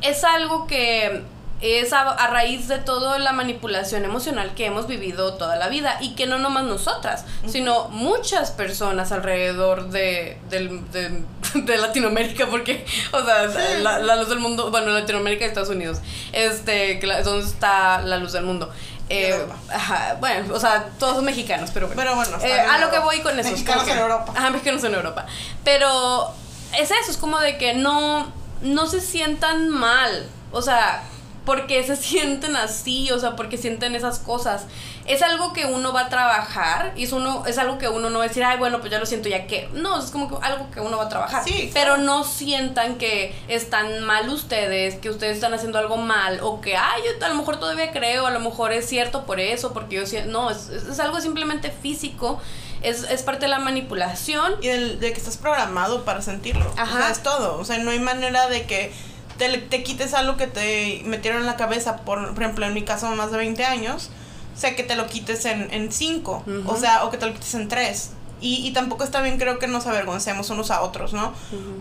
es algo que es a, a raíz de toda la manipulación emocional que hemos vivido toda la vida y que no nomás nosotras, sino muchas personas alrededor de, de, [laughs] de Latinoamérica, porque, o sea, Sí. la, la luz del mundo, bueno, Latinoamérica y Estados Unidos, este, donde está la luz del mundo. Eh, ajá, bueno, o sea, todos son mexicanos, pero bueno. Pero bueno, Eh, a lo que voy con eso. es mexicanos que- en Europa. Ajá, mexicanos en Europa. Pero es eso, es como de que no, no se sientan mal. O sea, porque se [laughs] sienten así, o sea, porque sienten esas cosas. Es algo que uno va a trabajar y es, uno, es algo que uno no va a decir, ay, bueno, pues ya lo siento, ya que. No, es como que algo que uno va a trabajar. Sí, Pero claro. no sientan que están mal ustedes, que ustedes están haciendo algo mal, o que, ay, yo a lo mejor todavía creo, a lo mejor es cierto por eso, porque yo siento. No, es, es- algo simplemente físico, es, es parte de la manipulación. Y del- de que estás programado para sentirlo. O Ajá. sea, es todo. O sea, no hay manera de que te, te quites algo que te metieron en la cabeza, por, por ejemplo, en mi caso, más de 20 años. O sea, que te lo quites en 5. Ujú. O sea, o que te lo quites en 3. Y, y tampoco está bien, creo que nos avergoncemos unos a otros, ¿no?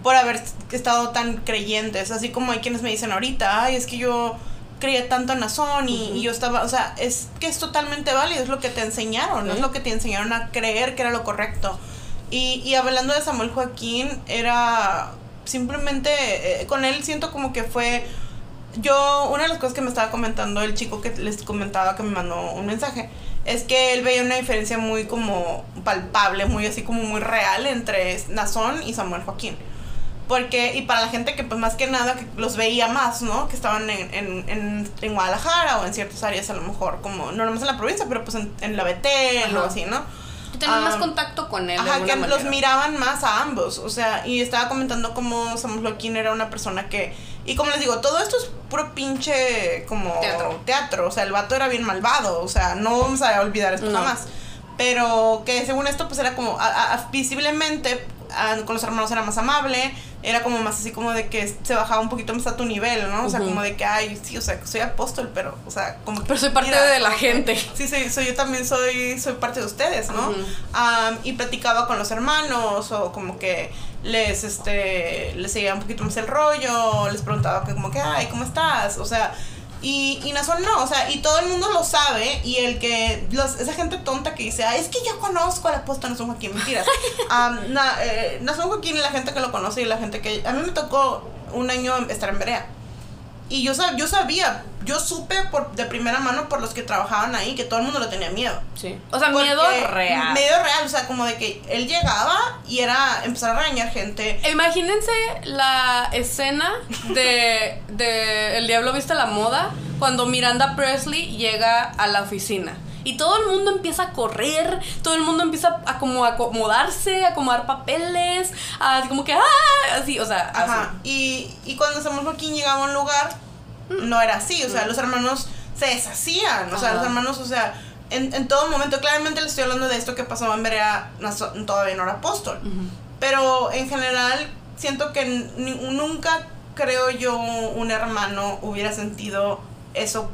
Por haber estado tan creyentes. Así como hay quienes me dicen ahorita, ay, es que yo creía tanto en Nazón y, y yo estaba, o sea, es que es totalmente válido, es lo que te enseñaron, ¿no? es lo que te enseñaron a creer que era lo correcto. Y, y hablando de Samuel Joaquín, era simplemente, eh, con él siento como que fue, yo, una de las cosas que me estaba comentando el chico que les comentaba que me mandó un mensaje, es que él veía una diferencia muy como palpable, muy así como muy real entre Nazón y Samuel Joaquín. Porque, y para la gente que pues más que nada que los veía más, ¿no? Que estaban en, en, en, en Guadalajara o en ciertas áreas a lo mejor, como, no nomás en la provincia, pero pues en, en la Betel o así, ¿no? Tener más Ah, contacto con él. Ajá, que los miraban más a ambos, o sea, y estaba comentando cómo Samuel Joaquín era una persona que, y como les digo, todo esto es puro pinche como Teatro. teatro, o sea, el vato era bien malvado, o sea, no vamos a olvidar esto No. jamás, pero que según esto pues era como, a- a- visiblemente con los hermanos era más amable, era como más así como de que se bajaba un poquito más a tu nivel, ¿no? O sea, como de que, ay, sí, o sea, soy apóstol, pero, o sea, como que... Pero soy parte mira, de la gente. Sí, soy, soy yo también soy, soy parte de ustedes, ¿no? Y platicaba con los hermanos o como que les, este, les seguía un poquito más el rollo, les preguntaba que como que, ay, ¿cómo estás? O sea, y, y Nazón no, o sea, y todo el mundo lo sabe y el que, los, esa gente tonta que dice, ay, es que yo conozco al apóstol Nazón Joaquín, mentiras. [laughs] Am, na, eh, Nazón Joaquín y la gente que lo conoce y la gente que, a mí me tocó un año estar en Berea. Y yo, sab- yo sabía, yo supe por, de primera mano por los que trabajaban ahí que todo el mundo le tenía miedo. Sí. O sea, Porque- miedo real. Miedo real, o sea, como de que él llegaba y era empezar a regañar gente. Imagínense la escena de, de El Diablo Viste la Moda cuando Miranda Presley llega a la oficina. Y todo el mundo empieza a correr, todo el mundo empieza a como a acomodarse, a acomodar papeles, a así como que, ¡ah! Así, o sea, Ajá. así. Y, y cuando Samuel Joaquín llegaba a un lugar, no era así, o sea, los hermanos se deshacían, o sea, los hermanos, o sea, en, en todo momento, claramente les estoy hablando de esto que pasó en Berea, todavía no era apóstol. Pero en general, siento que nunca creo yo un hermano hubiera sentido eso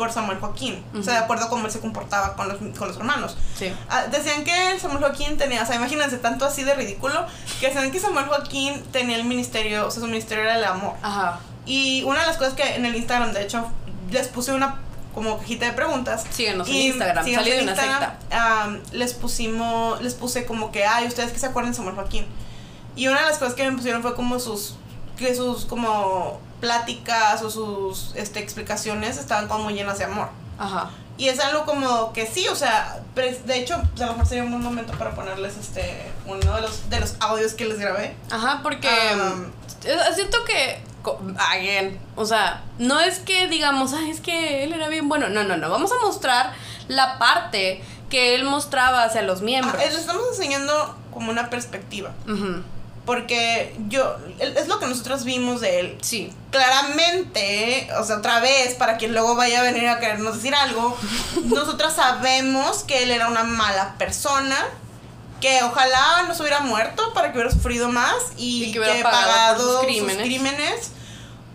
por Samuel Joaquín. O sea, de acuerdo a cómo él se comportaba con los, con los hermanos. Sí. Ah, decían que Samuel Joaquín tenía, o sea, imagínense tanto así de ridículo, que decían que Samuel Joaquín tenía el ministerio, o sea, su ministerio era el amor. Ajá. Y una de las cosas que en el Instagram, de hecho, les puse una como cajita de preguntas. Síguenos en Y Instagram, salí de una Instagram, secta. les pusimos, les puse como que, ay, ustedes que se acuerdan de Samuel Joaquín. Y una de las cosas que me pusieron fue como sus, que sus como pláticas o sus este, explicaciones estaban como muy llenas de amor. Ajá. Y es algo como que sí, o sea, de hecho, a lo mejor sería un buen momento para ponerles este uno de los, de los audios que les grabé. Ajá, porque Um, eh, siento que, again, o sea, no es que digamos, ay, es que él era bien bueno. No, no, no. Vamos a mostrar la parte que él mostraba hacia los miembros. Ah, les estamos enseñando como una perspectiva. Ujú. Porque yo, es lo que nosotros vimos de él. Sí. Claramente, o sea, otra vez, para quien luego vaya a venir a querernos decir algo, [laughs] nosotras sabemos que él era una mala persona, que ojalá no se hubiera muerto para que hubiera sufrido más y, Y que hubiera pagado sus crímenes. crímenes.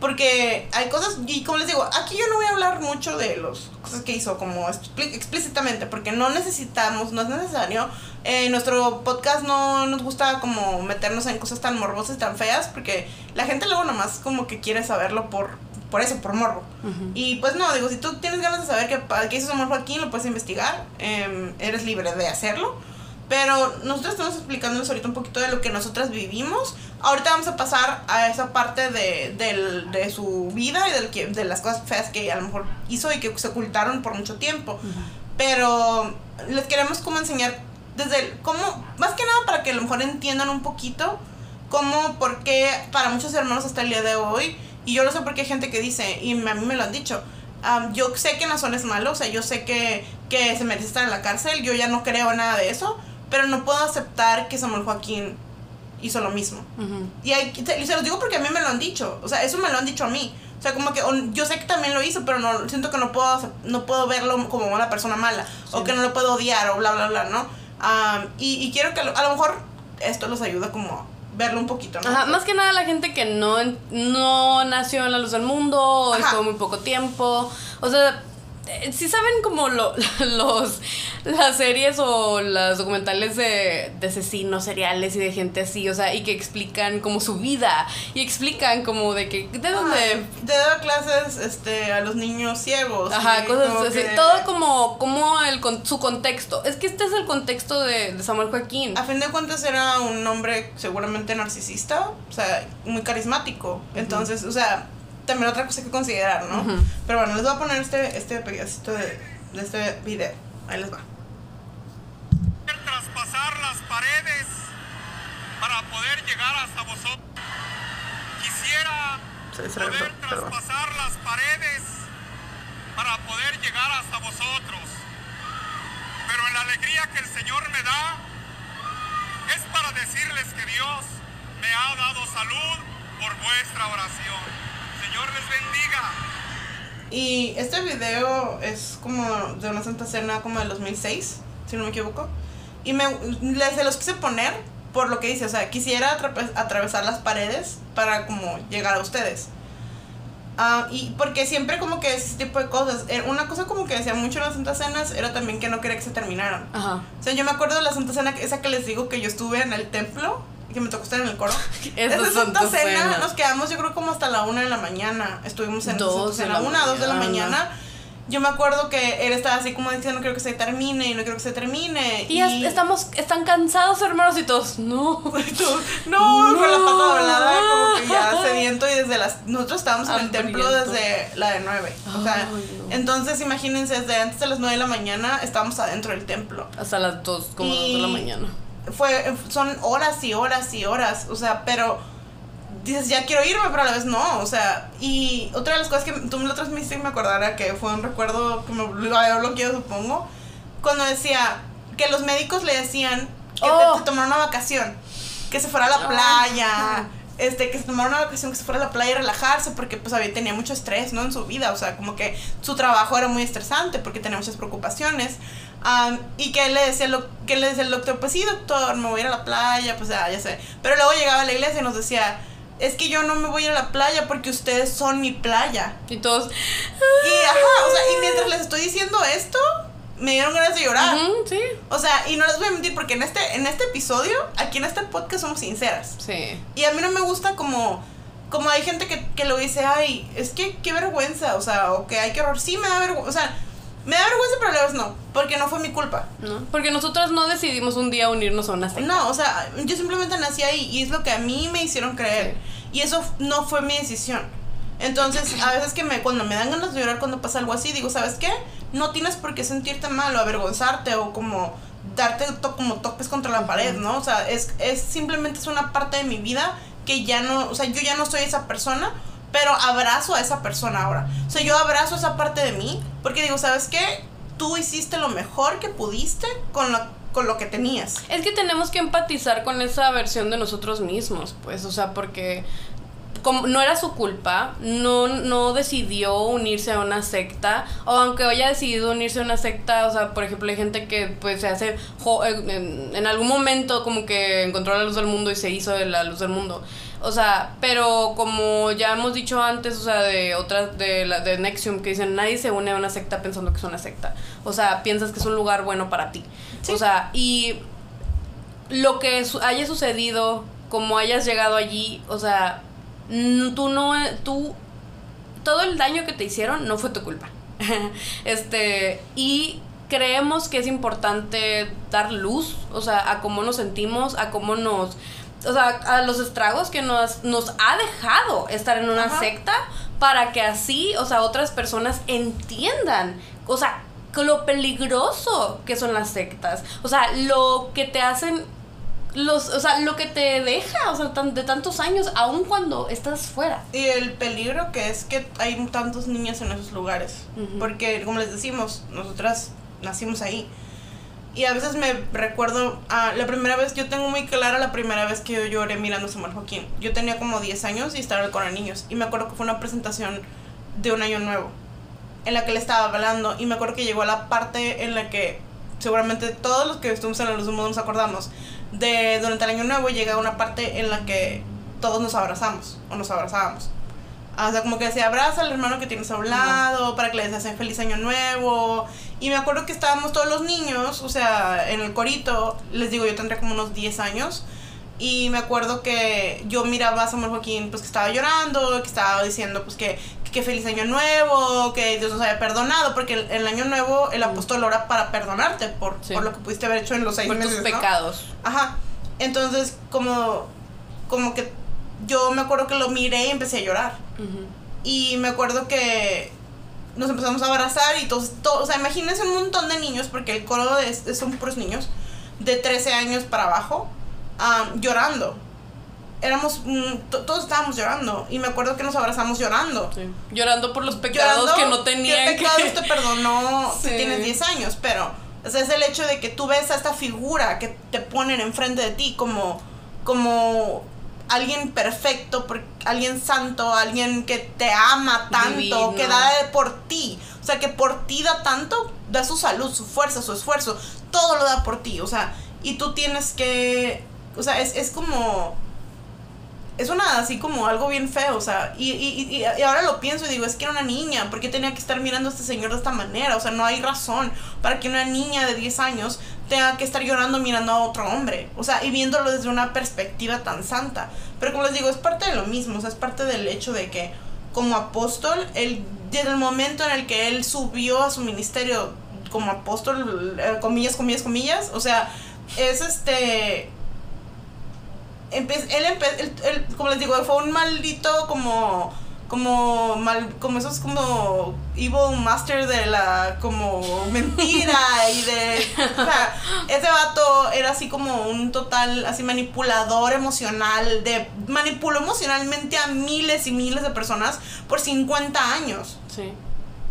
Porque hay cosas, y como les digo, aquí yo no voy a hablar mucho de las cosas que hizo como explícitamente, porque no necesitamos, no es necesario. En nuestro podcast no nos gusta como meternos en cosas tan morbosas, tan feas, porque la gente luego nomás como que quiere saberlo por, por eso, por morbo. Y pues no, digo, si tú tienes ganas de saber qué, qué hizo Samuel Joaquín, lo puedes investigar, em, eres libre de hacerlo. Pero nosotros estamos explicándoles ahorita un poquito de lo que nosotras vivimos. Ahorita vamos a pasar a esa parte de, del- de su vida y del que, de las cosas feas que a lo mejor hizo y que se ocultaron por mucho tiempo. Pero les queremos como enseñar desde el, cómo, más que nada para que a lo mejor entiendan un poquito cómo, por qué para muchos hermanos hasta el día de hoy, y yo lo sé porque hay gente que dice, y a mí me lo han dicho, am, yo sé que Nazón es malo, o sea, yo sé que, que se merece estar en la cárcel, yo ya no creo nada de eso, pero no puedo aceptar que Samuel Joaquín hizo lo mismo. Ujú. Y, hay, y se los digo porque a mí me lo han dicho. O sea, eso me lo han dicho a mí. O sea, como que yo sé que también lo hizo, pero no siento que no puedo no puedo verlo como una persona mala. O que no lo puedo odiar o bla, bla, bla, ¿no? Am, y, y quiero que lo- a lo mejor esto los ayuda como a verlo un poquito, ¿no? Ajá, más que nada la gente que no, no nació en la luz del mundo, o estuvo muy poco tiempo. O sea, eh, si saben como lo, [laughs] los las series o los documentales de, de asesinos seriales y de gente así, o sea, y que explican como su vida y explican como de que de dónde Te da clases este, a los niños ciegos. Ajá, cosas así. que- Todo como, como el, con- su contexto. Es que este es el contexto de, de Samuel Joaquín. A fin de cuentas era un hombre seguramente narcisista, o sea, muy carismático. Entonces, o sea, también otra cosa que considerar, ¿no? Ujú. Pero bueno, les voy a poner este, este pedacito de, de este video. Ahí les va. traspasar las paredes para poder llegar hasta vosotros. Quisiera poder traspasar las paredes para poder llegar hasta vosotros. Pero en la alegría que el Señor me da es para decirles que Dios me ha dado salud por vuestra oración. Señor les bendiga. Y este video es como de una Santa Cena como del 2006, si no me equivoco. Y me, les, se los quise poner por lo que dice, o sea, quisiera atravesar las paredes para como llegar a ustedes. Ah, y porque siempre como que ese tipo de cosas, eh, una cosa como que decía mucho en las Santas Cenas era también que no quería que se terminaran. Ajá. O sea, yo me acuerdo de la Santa Cena, esa que les digo que yo estuve en el templo, que me tocó estar en el coro. [laughs] Esa Santa Cena nos quedamos yo creo como hasta la una de la mañana. Estuvimos en Dos Santa Cena, la una, dos de la mañana. mañana. Yo me acuerdo que él estaba así como diciendo, no quiero que se termine, y no quiero que se termine. Y ya estamos, están cansados, hermanos, y todos, no. [laughs] Y tú, no, con la pata doblada, [laughs] como que ya sediento y desde las... Nosotros estábamos en el templo desde la de nueve. O sea, no. entonces imagínense, desde antes de las nueve de la mañana estábamos adentro del templo. Hasta las dos, como dos de la Y- mañana. Fue son horas y horas y horas, o sea, pero dices, ya quiero irme, pero a la vez no, o sea, y otra de las cosas que tú me lo transmitiste y me acordara que fue un recuerdo que me lo había bloqueado, supongo, cuando decía que los médicos le decían que Oh. te, te tomara una vacación, que se fuera a la Ah. playa, este, que se tomara una vacación, que se fuera a la playa y relajarse, porque pues había, tenía mucho estrés, ¿no? En su vida, o sea, como que su trabajo era muy estresante, porque tenía muchas preocupaciones. Am, y que le decía lo, que le decía el doctor, pues sí, doctor, me voy a ir a la playa, pues ya, ya sé. Pero luego llegaba a la iglesia y nos decía, es que yo no me voy a ir a la playa porque ustedes son mi playa. Y todos, Y ajá, o sea, y mientras les estoy diciendo esto, me dieron ganas de llorar. "Ujú, sí, O sea, y no les voy a mentir porque en este, en este episodio, aquí en este podcast somos sinceras. sí. Y a mí no me gusta como, como hay gente que, que lo dice, ay, es que qué vergüenza, o sea, o que hay que horror. Sí, me da vergüenza, o sea, me da vergüenza, pero a vez no, porque no fue mi culpa. ¿no? Porque nosotras no decidimos un día unirnos a una secta. No, o sea, yo simplemente nací ahí y es lo que a mí me hicieron creer. Y eso no fue mi decisión. Entonces, a veces que me, cuando me dan ganas de llorar cuando pasa algo así, digo, ¿sabes qué? No tienes por qué sentirte mal o avergonzarte o como darte to- como topes contra la pared, ¿no? O sea, es, es simplemente es una parte de mi vida que ya no, o sea, yo ya no soy esa persona, pero abrazo a esa persona ahora. O sea, yo abrazo esa parte de mí porque digo, ¿sabes qué? tú hiciste lo mejor que pudiste con lo, con lo que tenías. Es que tenemos que empatizar con esa versión de nosotros mismos, pues, o sea, porque como no era su culpa, no, no decidió unirse a una secta, o aunque haya decidido unirse a una secta, o sea, por ejemplo, hay gente que pues se hace, en, en, algún momento como que encontró la luz del mundo y se hizo de la luz del mundo. O sea, pero como ya hemos dicho antes, o sea, de otras, de la de Nexium, que dicen, nadie se une a una secta pensando que es una secta. O sea, piensas que es un lugar bueno para ti. O sea, y lo que haya sucedido, como hayas llegado allí, o sea, tú no, tú, todo el daño que te hicieron no fue tu culpa. [laughs] este, y creemos que es importante dar luz, o sea, a cómo nos sentimos, a cómo nos, o sea, a los estragos que nos, nos ha dejado estar en una secta para que así, o sea, otras personas entiendan, o sea, lo peligroso que son las sectas, o sea, lo que te hacen los, o sea, lo que te deja, o sea, de tantos años, aun cuando estás fuera. Y el peligro que es que hay tantos niños en esos lugares. Porque, como les decimos, nosotras nacimos ahí. Y a veces me recuerdo, a la primera vez, yo tengo muy clara la primera vez que yo lloré mirando a Samuel Joaquín. Yo tenía como 10 años y estaba con niños. Y me acuerdo que fue una presentación de un año nuevo, en la que él estaba hablando. Y me acuerdo que llegó a la parte en la que seguramente todos los que estuvimos en la luz del mundo nos acordamos de durante el año nuevo llega una parte en la que todos nos abrazamos o nos abrazábamos. O sea, como que se abraza al hermano que tienes a un lado para que le desees feliz año nuevo. Y me acuerdo que estábamos todos los niños, o sea, en el corito, les digo, yo tendría como unos 10 años. Y me acuerdo que yo miraba a Samuel Joaquín, pues que estaba llorando, que estaba diciendo, pues que, que feliz año nuevo, que Dios nos haya perdonado, porque el, año nuevo el apóstol ora para perdonarte por, por, lo que pudiste haber hecho en los seis por meses. Tus pecados. Ajá. Entonces, como, como que yo me acuerdo que lo miré y empecé a llorar. Y me acuerdo que nos empezamos a abrazar y todos, o sea, imagínense un montón de niños, porque el coro de, son puros niños, de 13 años para abajo, llorando éramos, mm, todos estábamos llorando. Y me acuerdo que nos abrazamos llorando. Llorando por los pecados que no tenían. ¿Qué pecados te perdonó [laughs] si tienes 10 años? Pero, o sea, es el hecho de que tú ves a esta figura que te ponen enfrente de ti como, como alguien perfecto, alguien santo, alguien que te ama tanto, que da por ti. O sea, que por ti da tanto, da su salud, su fuerza, su esfuerzo, todo lo da por ti. O sea, y tú tienes que, o sea, es, es como es una así como algo bien feo, o sea, y, y, y, ahora lo pienso y digo, es que era una niña, ¿por qué tenía que estar mirando a este señor de esta manera? O sea, no hay razón para que una niña de 10 años tenga que estar llorando mirando a otro hombre, o sea, y viéndolo desde una perspectiva tan santa. Pero como les digo, es parte de lo mismo, o sea, es parte del hecho de que como apóstol, él, desde el momento en el que él subió a su ministerio como apóstol, eh, comillas, comillas, comillas, o sea, es este él, él, como les digo, fue un maldito como como mal como esos como evil master de la como mentira [laughs] y de o sea, ese vato era así como un total así manipulador emocional de manipuló emocionalmente a miles y miles de personas por 50 años. Sí.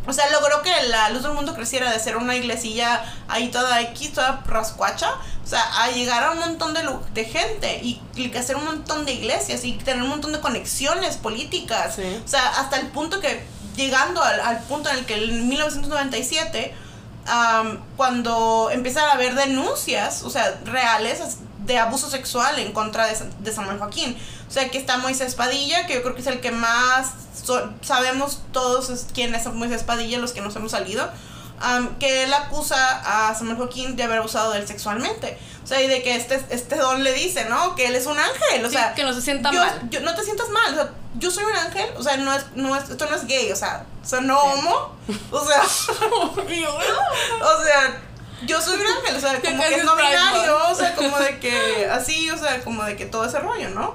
O sea, logró que la luz del mundo creciera de ser una iglesilla ahí toda X, toda rascuacha, o sea, a llegar a un montón de, de gente y, y, hacer un montón de iglesias y tener un montón de conexiones políticas. O sea, hasta el punto que, llegando al, punto en el que en 1997, cuando empiezan a haber denuncias, o sea, reales de abuso sexual en contra de, de Samuel Joaquín. O sea, que está Moisés Padilla, que yo creo que es el que más sabemos todos quién es Moisés Padilla, los que nos hemos salido, que él acusa a Samuel Joaquín de haber abusado de él sexualmente. O sea, y de que este, este don le dice, ¿no? Que él es un ángel, o sea... Que no se sienta mal. Yo, no te sientas mal, o sea, yo soy un ángel, o sea, no es, no es, esto no es gay, o sea, o sea, no homo, o sea... [laughs] [laughs] o sea yo soy un ángel, o sea, como que es no binario, o sea, como de que así, o sea, como de que todo ese rollo, ¿no?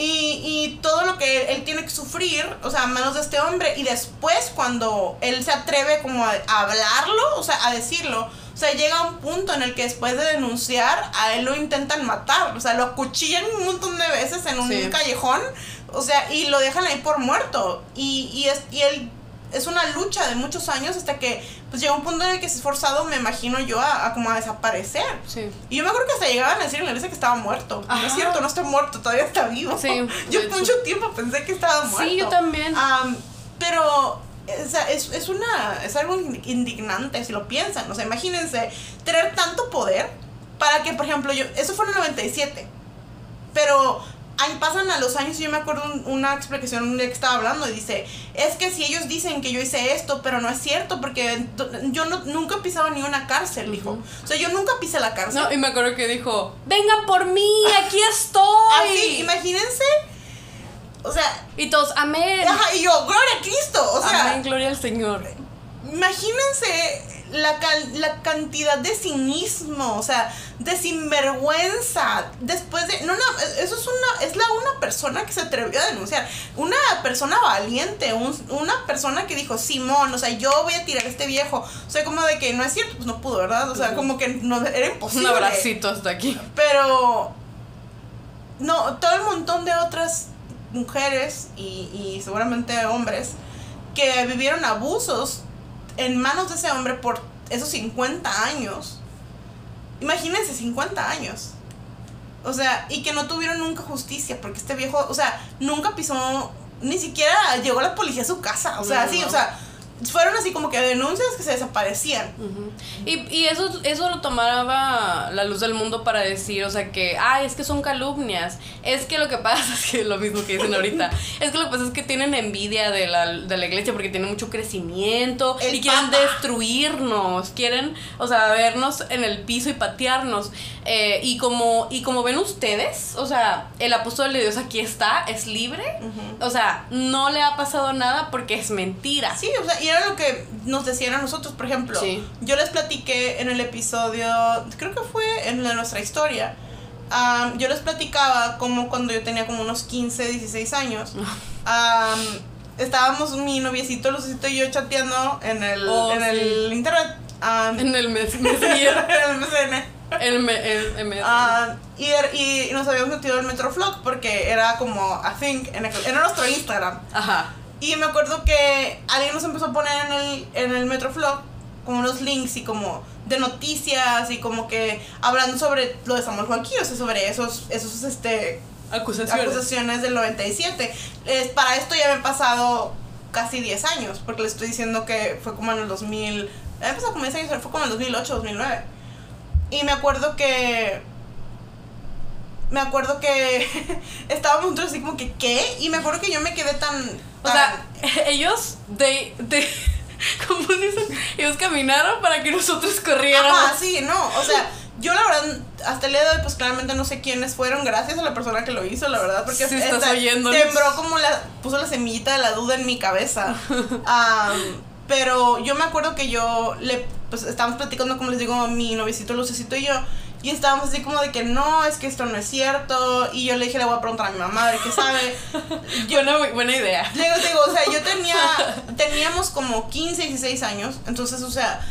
Y, y todo lo que él, tiene que sufrir, o sea, a manos de este hombre, y después cuando él se atreve como a, hablarlo, o sea, a decirlo, o sea, llega un punto en el que después de denunciar, a él lo intentan matar, o sea, lo acuchillan un montón de veces en un callejón, o sea, y lo dejan ahí por muerto, y, y, es, y él es una lucha de muchos años hasta que pues llega un punto en el que se es forzado, me imagino yo, a, como a desaparecer. Sí. Y yo me acuerdo que hasta llegaban a decir en la iglesia que estaba muerto. No es cierto, no está muerto, todavía está vivo. Sí, [laughs] yo hecho. mucho tiempo pensé que estaba muerto. Sí, yo también. Am, pero sea, es, es una es algo indi- indignante si lo piensan. O sea, imagínense tener tanto poder para que, por ejemplo, yo eso fue en el 97. Pero ahí pasan a los años y yo me acuerdo un- una explicación un día que estaba hablando y dice, es que si ellos dicen que yo hice esto, pero no es cierto porque yo no, nunca he pisado ni una cárcel, dijo. O sea, yo nunca pisé la cárcel. No, y me acuerdo que dijo, vengan por mí, [laughs] aquí estoy. Así, imagínense. O sea, Y todos, amén. ajá, y yo, gloria a Cristo. O sea, amén, gloria al Señor. Imagínense la, cal- la cantidad de cinismo, o sea, de sinvergüenza. Después de. No, no, eso es una. Es la una persona que se atrevió a denunciar. Una persona valiente, un- una persona que dijo, Simón, o sea, yo voy a tirar a este viejo. O sea, como de que no es cierto, pues no pudo, ¿verdad? O sea, como que no, era Un imposible. abracito hasta aquí. Pero. No, todo el montón de otras mujeres y, y seguramente hombres que vivieron abusos en manos de ese hombre por esos 50 años. Imagínense 50 años. O sea, y que no tuvieron nunca justicia, porque este viejo, o sea, nunca pisó, ni siquiera llegó la policía a su casa. O sea, No, sí, no. o sea, fueron así como que denuncias que se desaparecían. Ujú. Y, y eso, eso lo tomaba la luz del mundo para decir, o sea, que, ay, es que son calumnias. Es que lo que pasa es que lo mismo que dicen ahorita. [laughs] es que lo que pasa es que tienen envidia de la, de la iglesia porque tiene mucho crecimiento El y quieren Papa. destruirnos. Quieren, o sea, vernos en el piso y patearnos. Eh, y, como, y como ven ustedes, o sea, el apóstol de Dios aquí está, es libre. O sea, no le ha pasado nada porque es mentira. Sí, o sea, y era lo que nos decían a nosotros, por ejemplo. Sí. Yo les platiqué en el episodio, creo que fue en la nuestra historia. am, yo les platicaba como cuando yo tenía como unos 15, 16 años. am, estábamos mi noviecito, Lucito y yo chateando en el, Oh, en el internet. am, En el mes, [laughs] Messenger. en el MSN. El, me, el, el mes- Ah, y, er- y nos habíamos metido en Metroflog porque era como a think, en el- era nuestro Instagram. Ajá. Y me acuerdo que alguien nos empezó a poner en el, en el Metroflog como unos links y como de noticias y como que hablando sobre lo de Samuel Joaquín, o sea, sobre esos, esos este, Acusaciones. acusaciones del 97. Es, para esto ya me han pasado casi 10 años, porque le estoy diciendo que fue como en el 2000, ya empezó como 10 años, fue como en el 2008, 2009. Y me acuerdo que... Me acuerdo que [laughs] estábamos juntos así como que, ¿qué? Y me acuerdo que yo me quedé tan... O sea, [laughs] ellos de, de [laughs] ¿cómo? Ellos caminaron para que nosotros corriéramos. Ajá, sí, no, o sea, yo la verdad, hasta el día de hoy, pues claramente no sé quiénes fueron, gracias a la persona que lo hizo, la verdad, porque Si estás esta- sembró como la, puso la semillita de la duda en mi cabeza. Pero yo me acuerdo que yo le, pues estábamos platicando, como les digo, mi noviecito Lucecito y yo, y estábamos así como de que no, es que esto no es cierto, y yo le dije, le voy a preguntar a mi mamá, de qué sabe. [laughs] buena, buena idea. Le digo, te digo, o sea, yo tenía, [laughs] teníamos como 15, 16 años, entonces, o sea,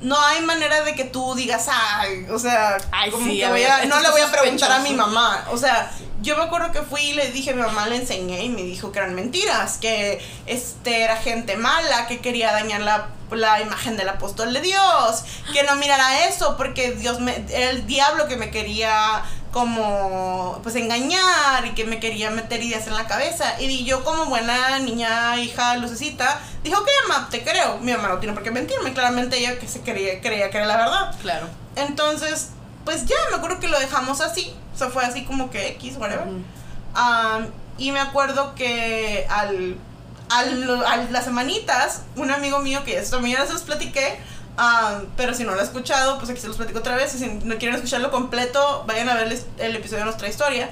no hay manera de que tú digas, ay, o sea, Ay, como sí, que voy a- no le voy a preguntar a mi mamá, o sea, yo me acuerdo que fui y le dije a mi mamá, le enseñé y me dijo que eran mentiras, que este era gente mala, que quería dañar la, la imagen del apóstol de Dios, que no mirara eso porque Dios me, era el diablo que me quería como pues engañar y que me quería meter ideas en la cabeza. Y yo como buena niña hija lucecita dijo que mamá te creo mi mamá no tiene por qué mentirme claramente ella que se creía, creía que era la verdad. Claro. entonces pues ya me acuerdo que lo dejamos así. O sea fue así como que X whatever. Y me acuerdo que al, al, las semanitas, un amigo mío que esto ya se los platiqué, am, pero si no lo ha escuchado, pues aquí se los platico otra vez. Si no quieren escucharlo completo, vayan a ver el, el episodio de nuestra historia.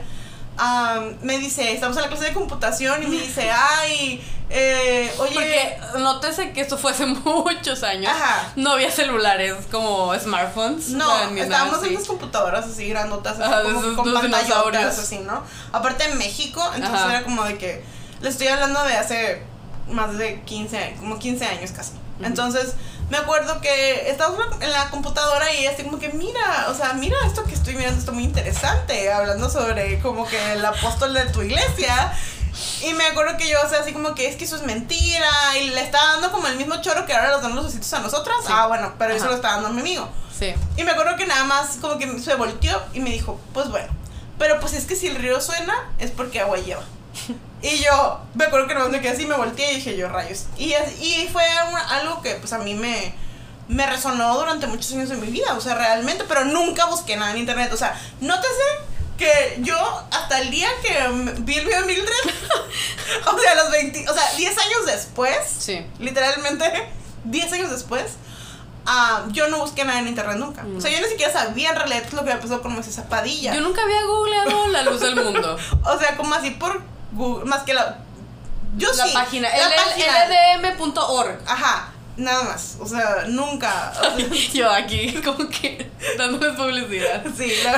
Am, me dice, estamos en la clase de computación y me dice, [laughs] ay, eh, oye, Porque nótese que esto fue hace [laughs] muchos años. Ajá. No había celulares como smartphones. No, nada estábamos en las computadoras así grandotas, así Ajá, como esos- con pantallotas, así, ¿no? Aparte en México, entonces Ajá. era como de que le estoy hablando de hace más de 15, años, como 15 años casi. Entonces, me acuerdo que estábamos en la computadora y así como que mira, o sea, mira esto que estoy mirando, está muy interesante, hablando sobre como que el apóstol de tu iglesia. Y me acuerdo que yo, o sea, así como que es que eso es mentira. Y le estaba dando como el mismo choro que ahora nos dan los ositos a nosotras. Sí. Ah, bueno, pero eso lo estaba dando a mi amigo. Sí. Y me acuerdo que nada más como que se volteó y me dijo, pues bueno. Pero pues es que si el río suena es porque agua lleva. [laughs] Y yo me acuerdo que no me quedé así, me volteé y dije yo, rayos. Y, y fue algo que pues a mí me, me resonó durante muchos años de mi vida, o sea, realmente, pero nunca busqué nada en internet. O sea, nótese que yo hasta el día que vi el video de Mildred, [laughs] o sea, los 20, o sea, 10 años después, Sí. literalmente 10 años después, ah, yo no busqué nada en internet nunca. O sea, yo ni siquiera sabía en realidad lo que había pasado con Moisés Zapadilla. Yo nunca había googleado la luz del mundo. [laughs] O sea, como así por Google, más que la... Yo La sí. página, la página. ldm.org. Ajá, nada más. O sea, nunca. o sea, [laughs] Yo aquí, como que dándoles publicidad. [laughs] sí, la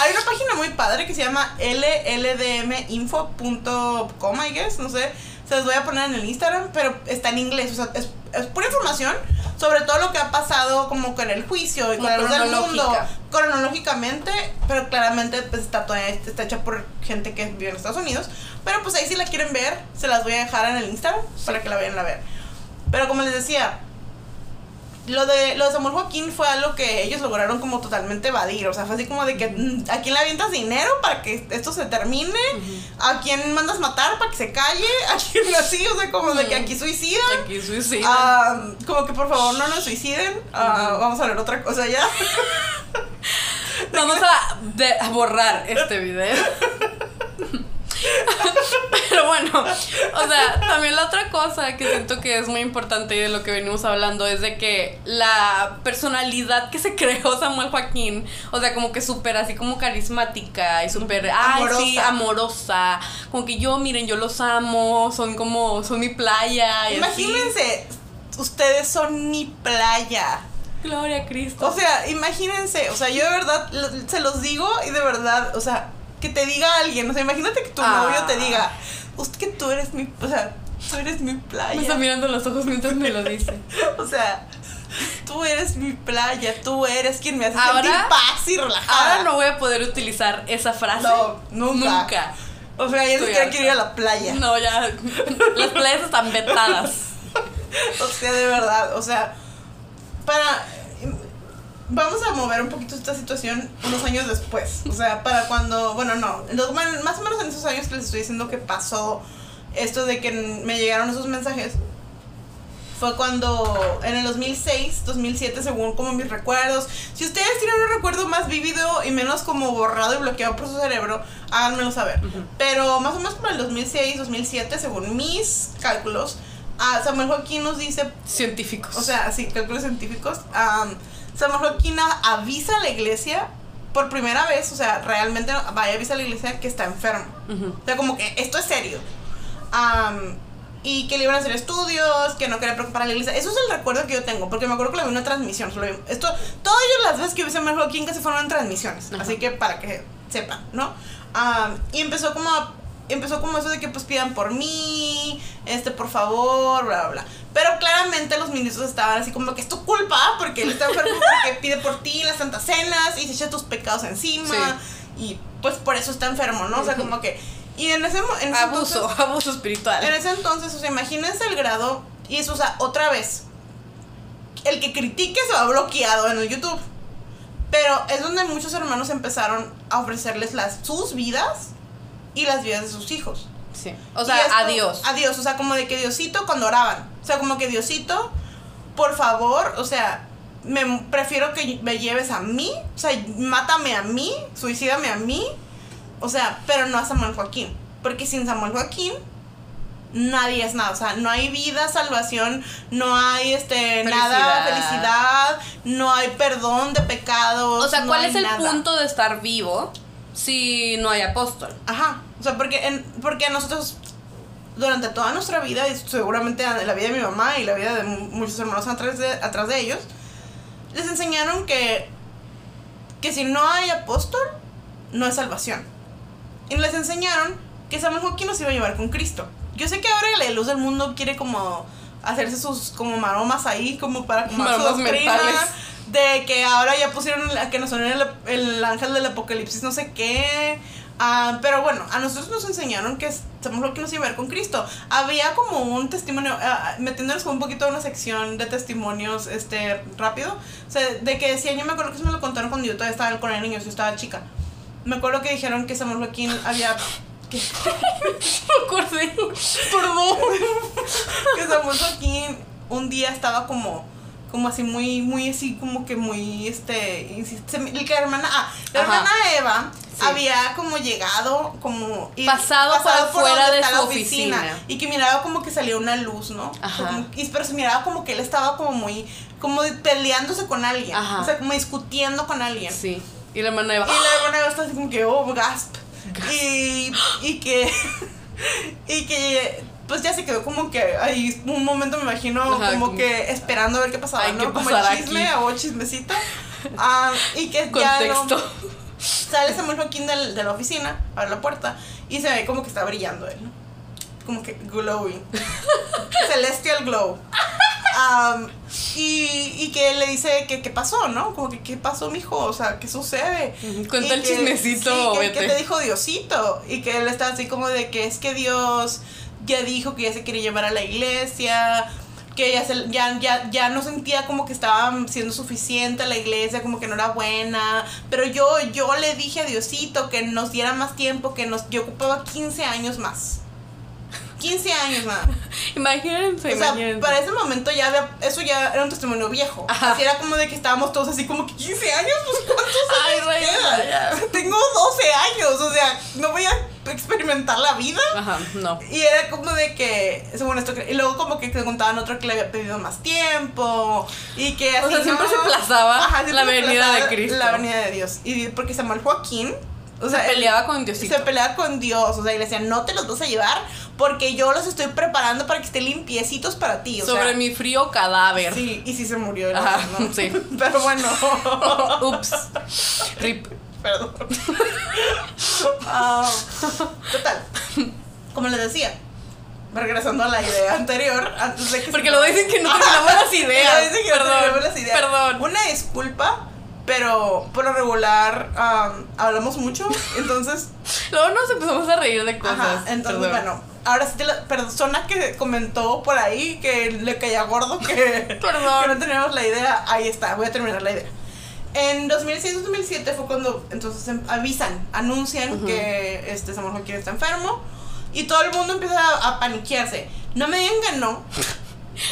Hay una página muy padre que se llama lldminfo.com, I guess, no sé. Se los voy a poner en el Instagram, pero está en inglés. O sea, es, es pura información sobre todo lo que ha pasado como con el juicio y con luz del mundo. cronológica. Cronológicamente, pero claramente pues está, toda, está hecha por gente que vive en Estados Unidos. Pero pues ahí si la quieren ver, se las voy a dejar en el Instagram para que la vayan a ver. Pero como les decía, lo de, lo de Samuel Joaquín fue algo que ellos lograron como totalmente evadir. O sea, fue así como de que mm, a quién le avientas dinero para que esto se termine, a quién mandas matar para que se calle, [laughs] a quién así, o sea, como de que aquí suicidan. Aquí suicida. Ah, como que por favor no nos suiciden. Ah, Vamos a ver otra cosa ya. [laughs] Vamos a, de- a borrar este video. [laughs] Pero [laughs] bueno, o sea, también la otra cosa que siento que es muy importante y de lo que venimos hablando es de que la personalidad que se creó Samuel Joaquín, o sea, como que súper así como carismática y súper, ay, sí, Amorosa. amorosa, como que yo, miren, yo los amo, son como, son mi playa. Y así. Imagínense, ustedes son mi playa. Gloria a Cristo. O sea, imagínense, o sea, yo de verdad se los digo y de verdad, o sea, que te diga alguien, o sea, imagínate que tu Ah. novio te diga, "Usted que tú eres mi, o sea, tú eres mi me está playa. mirando los ojos mientras me lo dice. [laughs] O sea, tú eres mi playa, tú eres quien me hace Ahora- sentir paz y relajada. Ahora no voy a poder utilizar esa frase. No, nunca. Nunca. O sea, ya ni quiero ir a la playa. No, ya. Las playas están vetadas. [laughs] O sea, de verdad, o sea, para... Vamos a mover un poquito esta situación unos años después. O sea, para cuando, bueno, no, más o menos en esos años que les estoy diciendo que pasó esto de que me llegaron esos mensajes. Fue cuando en el 2006, 2007, según como mis recuerdos. Si ustedes tienen un recuerdo más vívido y menos como borrado y bloqueado por su cerebro, háganmelo saber. Pero más o menos como el 2006, 2007, según mis cálculos, ah, Samuel Joaquín nos dice Científicos. o sea, sí, cálculos científicos. am, Samuel Joaquín a- avisa a la iglesia por primera vez, o sea, realmente vaya avisa a la iglesia que está enfermo. Ujú. O sea, como que esto es serio. Am, y que le iban a hacer estudios, que no quería preocupar a la iglesia. Eso es el recuerdo que yo tengo, porque me acuerdo que lo vi una transmisión. solo vi- Esto, todas las veces que vi Samuel Joaquín casi fueron en transmisiones. Ajá. Así que para que sepan, ¿no? Am, y empezó como a- empezó como eso de que pues pidan por mí, este, por favor, bla, bla, bla. Pero claramente los ministros estaban así como que es tu culpa, porque él está enfermo porque pide por ti las santas cenas y se echa tus pecados encima. Y pues por eso está enfermo, ¿no? O sea, como que... Y en ese, en ese Abuso, entonces- abuso espiritual. en ese entonces, o sea, imagínense el grado. Y eso, o sea, otra vez. El que critique se va bloqueado en el YouTube. Pero es donde muchos hermanos empezaron a ofrecerles las, sus vidas y las vidas de sus hijos. Sí. O sea, esto- adiós. Adiós, o sea, como de que Diosito cuando oraban. O sea, como que Diosito, por favor, o sea, me prefiero que me lleves a mí, o sea, mátame a mí, suicídame a mí, o sea, pero no a Samuel Joaquín, porque sin Samuel Joaquín nadie es nada, o sea, no hay vida, salvación, no hay este nada, Felicidad. felicidad, no hay perdón de pecados. O sea, ¿cuál es el nada. punto de estar vivo si no hay apóstol? Ajá, o sea, porque, en, porque nosotros durante toda nuestra vida, y seguramente en la vida de mi mamá y la vida de mu- muchos hermanos atrás de, atrás de ellos, les enseñaron que, que si no hay apóstol, no hay salvación. Y les enseñaron que Samuel Joaquín nos iba a llevar con Cristo. Yo sé que ahora la luz del mundo quiere como hacerse sus como maromas ahí, como para como su doctrina mentales. de que ahora ya pusieron la- que nos el, el ángel del apocalipsis no sé qué Ah, pero bueno, a nosotros nos enseñaron que somos lo que nos iba a ver con Cristo. Había como un testimonio, ah, metiéndonos como un poquito en una sección de testimonios este rápido. O sea, de que decían, yo me acuerdo que se me lo contaron cuando yo todavía estaba con el niño, yo estaba chica. Me acuerdo que dijeron que Samuel Joaquín había que, [laughs] Me acordé. Perdón. [laughs] que Samuel Joaquín un día estaba como como así muy muy así como que muy este insist- se me- que la hermana ah, la Ajá. hermana Eva Sí. había como llegado como y- Pasado por afuera donde de está su la oficina. y que miraba como que salía una luz no Ajá. Como- y, pero se miraba como que él estaba como muy como peleándose con alguien Ajá. o sea como discutiendo con alguien Sí. Y la hermana Eva. y la hermana Eva está así como que, oh, gasp. Y, y que. [laughs] Y que. Pues ya se quedó como que ahí un momento me imagino Ajá, como como- que esperando a ver qué pasaba, ¿no? ¿qué como el chisme aquí? o chismecito. [laughs] Ah, y que ya Contexto. sale Samuel Joaquín del- de la oficina, abre la puerta y se ve como que está brillando él, ¿no? Como que glowing. [laughs] Celestial glow. Am, y, y que le dice que qué pasó, ¿no? Como que qué pasó, mijo, o sea, qué sucede. Cuenta Y el que- chismecito, sí, que te dijo Diosito. Y que él está así como de que es que Dios ya dijo que ya se quiere llevar a la iglesia. Que ya, se- ya, ya, ya no sentía como que estaba siendo suficiente la iglesia, como que no era buena. Pero yo, yo le dije a Diosito que nos diera más tiempo, que nos, yo ocupaba 15 años más. 15 años más. [laughs] Imagínense, O sea, imagínense. para ese momento ya había, eso ya era un testimonio viejo. Ajá. Así era como de que estábamos todos así como que 15 años, pues ¿cuántos Ay, años quedan? ya. [laughs] Tengo 12 años, o sea, no voy a [laughs] experimentar la vida. Ajá, no. Y era como de que, según esto, y luego como que te contaban otro que le había pedido más tiempo y que así. O sea, siempre ¿no? se aplazaba la venida de Cristo. La venida de Dios. Y porque Samuel Joaquín, o sea, Se peleaba con Diosito. se peleaba con Dios, o sea, y le decía, no te los vas a llevar porque yo los estoy preparando para que estén limpiecitos para ti. O Sobre sea, mi frío cadáver. Sí, y sí se murió. Ajá, ¿no? sí. [laughs] Pero bueno. [laughs] Ups. Rip. Perdón. Ah, total. Como les decía, regresando a la idea anterior, antes de que Porque se- luego dicen que no [laughs] terminamos las ideas. Dicen que no Perdón. terminamos las ideas. Perdón. Una disculpa, pero por lo regular am, hablamos mucho, entonces [laughs] Luego nos empezamos a reír de cosas. Ajá, entonces, Perdón. bueno, ahora sí, la persona que comentó por ahí que le caía gordo que, Perdón. que no teníamos la idea, ahí está, voy a terminar la idea. En 2006-2007 fue cuando entonces em- avisan, anuncian que este Samuel Joaquín está enfermo y todo el mundo empieza a, a paniquearse. No me digan que no. [laughs]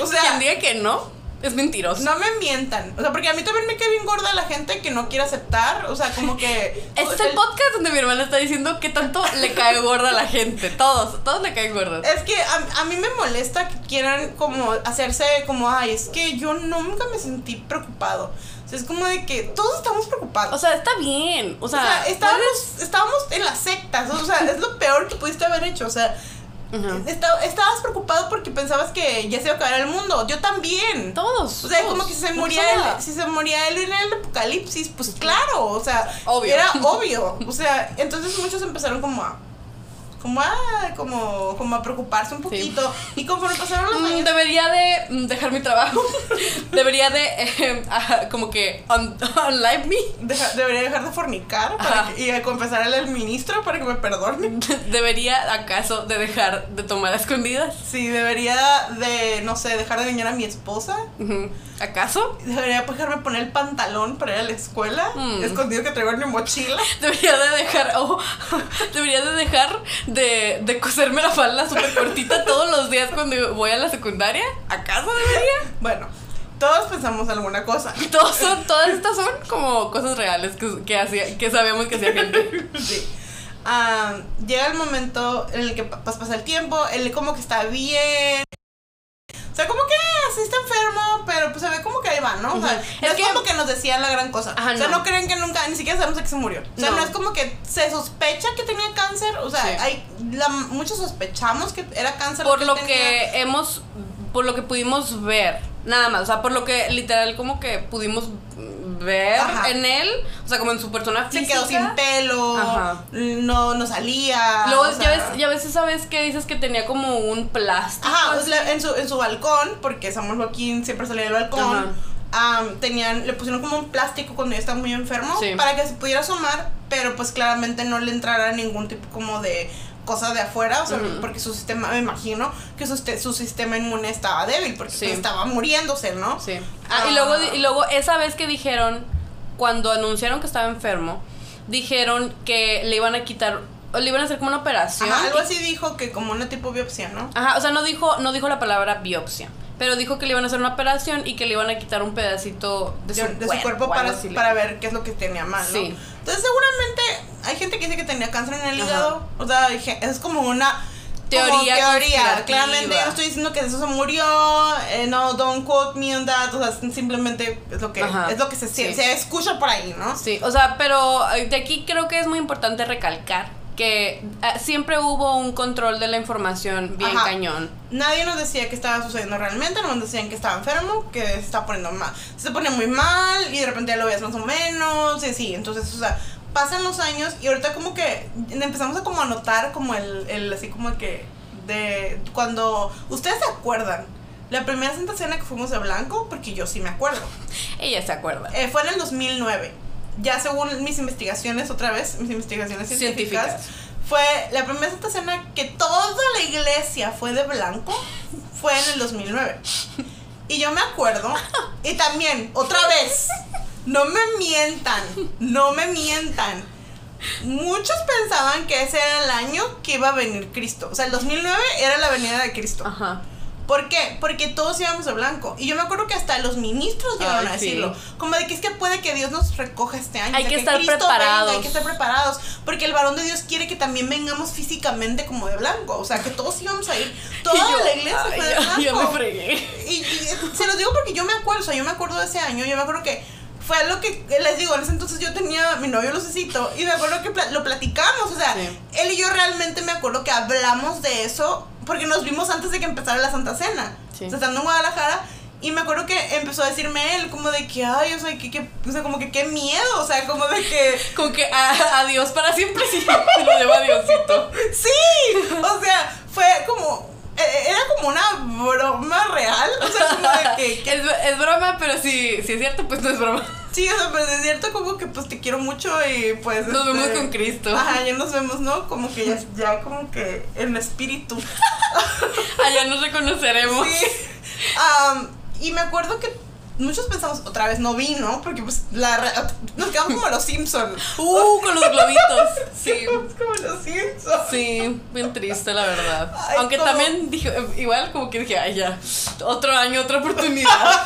O sea, Quien diga que no, es mentiroso. no me mientan. O sea, porque a mí también me cae bien gorda la gente que no quiere aceptar. O sea, como que. [laughs] Este es el podcast donde mi hermana está diciendo que tanto le cae gorda a la gente. Todos, todos le caen gordos. Es que a, a mí me molesta que quieran como hacerse como, ay, es que yo nunca me sentí preocupado. Sea, es como de que todos estamos preocupados. O sea, está bien. O O sea, estábamos, estábamos en las sectas. O sea, es lo peor que pudiste haber hecho. O sea, esta- estabas preocupado porque pensabas que ya se iba a acabar el mundo. Yo también. Todos. O sea, todos. como que si se No moría él, nada. si se moría él en el apocalipsis, pues claro, o sea, Obvio. era [laughs] obvio. O sea, entonces muchos empezaron como a como a, como, como a preocuparse un poquito. Y conforme pasaron los Mm, años. Debería de mm, dejar mi trabajo. [laughs] debería de [laughs] eh, ah, como que [laughs] unlive me. deja- debería dejar de fornicar para Ajá. que- y de confesarle al ministro para que me perdone. Debería acaso de dejar de tomar a escondidas. Sí, debería de, no sé, dejar de engañar a mi esposa. ¿Acaso? Debería dejarme poner el pantalón para ir a la escuela. Mm. Escondido que traigo en mi mochila. Debería de dejar, oh, debería de dejar de, de coserme la falda súper cortita todos los días cuando voy a la secundaria. ¿Acaso debería? Bueno, todos pensamos alguna cosa. [laughs] Todos son, todas estas son como cosas reales que, que, hacía, que sabíamos que hacía gente. Sí. Ah, llega el momento en el que pues, pasa el tiempo, él como que está bien. Sea, como que ah, sí está enfermo, pero pues se ve como que ahí va, ¿no? O sea, no Es es, que- como que nos decían la gran cosa. Ajá, o sea, no. no. creen que nunca, ni siquiera sabemos a qué se murió. O sea, No. no, es como que se sospecha que tenía cáncer. O sea, Sí. hay la- muchos sospechamos que era cáncer. Por lo tenía. que hemos, por lo que pudimos ver, nada más, o sea, por lo que literal como que pudimos ver Ajá. en él, o sea, como en su persona Se quedó sin pelo, Ajá. no, no salía. Luego, o ya, ves, ya ves esa vez que dices que tenía como un plástico. Ajá, o sea, en su, en su balcón, porque Samuel Joaquín siempre salía del balcón. Tenían, le pusieron como un plástico cuando ya estaba muy enfermo Sí. para que se pudiera asomar, pero pues claramente no le entrara ningún tipo como de cosa de afuera, o sea, porque su sistema, me imagino que su, este- su sistema inmune estaba débil, porque Sí. pues, estaba muriéndose, ¿no? Sí. Ah, y luego, y luego esa vez que dijeron, cuando anunciaron que estaba enfermo, dijeron que le iban a quitar, le iban a hacer como una operación. Ajá, algo así dijo que como una tipo biopsia, ¿no? Ajá, o sea, no dijo, no dijo la palabra biopsia, pero dijo que le iban a hacer una operación y que le iban a quitar un pedacito de su, de, de su cuerpo para, para ver qué es lo que tenía mal, ¿no? Sí. Entonces seguramente hay gente que dice que tenía cáncer en el Ajá. hígado, o sea, es como una Teoría teoría, claramente yo no estoy diciendo que eso se murió, eh, no, don't quote me on that, o sea, simplemente es lo que, Ajá, es lo que se, sí. se escucha por ahí, ¿no? Sí, o sea, pero eh, de aquí creo que es muy importante recalcar que eh, siempre hubo un control de la información bien Ajá. cañón. Nadie nos decía que estaba sucediendo realmente, nos decían que estaba enfermo, que se estaba poniendo mal. Se ponía muy mal y de repente ya lo veías más o menos, y así. Entonces, o sea, pasan los años y ahorita como que empezamos a como a notar como el, el así como que de cuando ustedes se acuerdan la primera Santa Cena que fuimos de blanco, porque yo sí me acuerdo. Ella se acuerda. Eh, fue en el 2009. Ya según mis investigaciones, otra vez, mis investigaciones científicas, Científicas. fue la primera Santa Cena que toda la iglesia fue de blanco, fue en el 2009. Y yo me acuerdo, y también, otra vez, no me mientan, no me mientan. Muchos pensaban que ese era el año que iba a venir Cristo. O sea, el 2009 era la venida de Cristo. Ajá. ¿Por qué? Porque todos íbamos de blanco. Y yo me acuerdo que hasta los ministros llegaron a sí. decirlo. Como de que es que puede que Dios nos recoja este año. Hay o sea, que estar Cristo preparados. venga, hay que estar preparados. Porque el varón de Dios quiere que también vengamos físicamente como de blanco. O sea, que todos íbamos a ir. [laughs] Toda yo, la iglesia ay, fue de blanco. ya me fregué. Y, y se los digo porque yo me acuerdo, o sea, yo me acuerdo de ese año, yo me acuerdo que fue lo que les digo, en ese entonces yo tenía mi novio Lucecito y me acuerdo que lo platicamos, o sea, Sí. él y yo realmente me acuerdo que hablamos de eso porque nos vimos antes de que empezara la Santa Cena, Sí. o sea, estando en Guadalajara. Y me acuerdo que empezó a decirme él, como de que, ay, o sea, que, que- o sea, como que qué miedo, o sea, como de que, [laughs] Con que a- adiós para siempre sí [laughs] lo lleva Diosito. sí, o sea, fue como, eh, era como una broma real, o sea, como de que, que Es, es broma, pero si, si es cierto, pues no es broma. Sí, o sea, pero es cierto como que pues te quiero mucho y pues... Nos este, vemos con Cristo. Ajá, ya nos vemos, ¿no? Como que ya, ya como que en espíritu. [laughs] Allá nos reconoceremos. Sí. Am, y me acuerdo que muchos pensamos, otra vez no vino, porque pues la nos quedamos como los Simpsons. [laughs] Uh, con los globitos. [laughs] Sí. Quedamos como los Simpsons. Sí, bien triste, la verdad. Ay, Aunque también dije, igual como que dije, ay, ya, otro año, otra oportunidad. [laughs]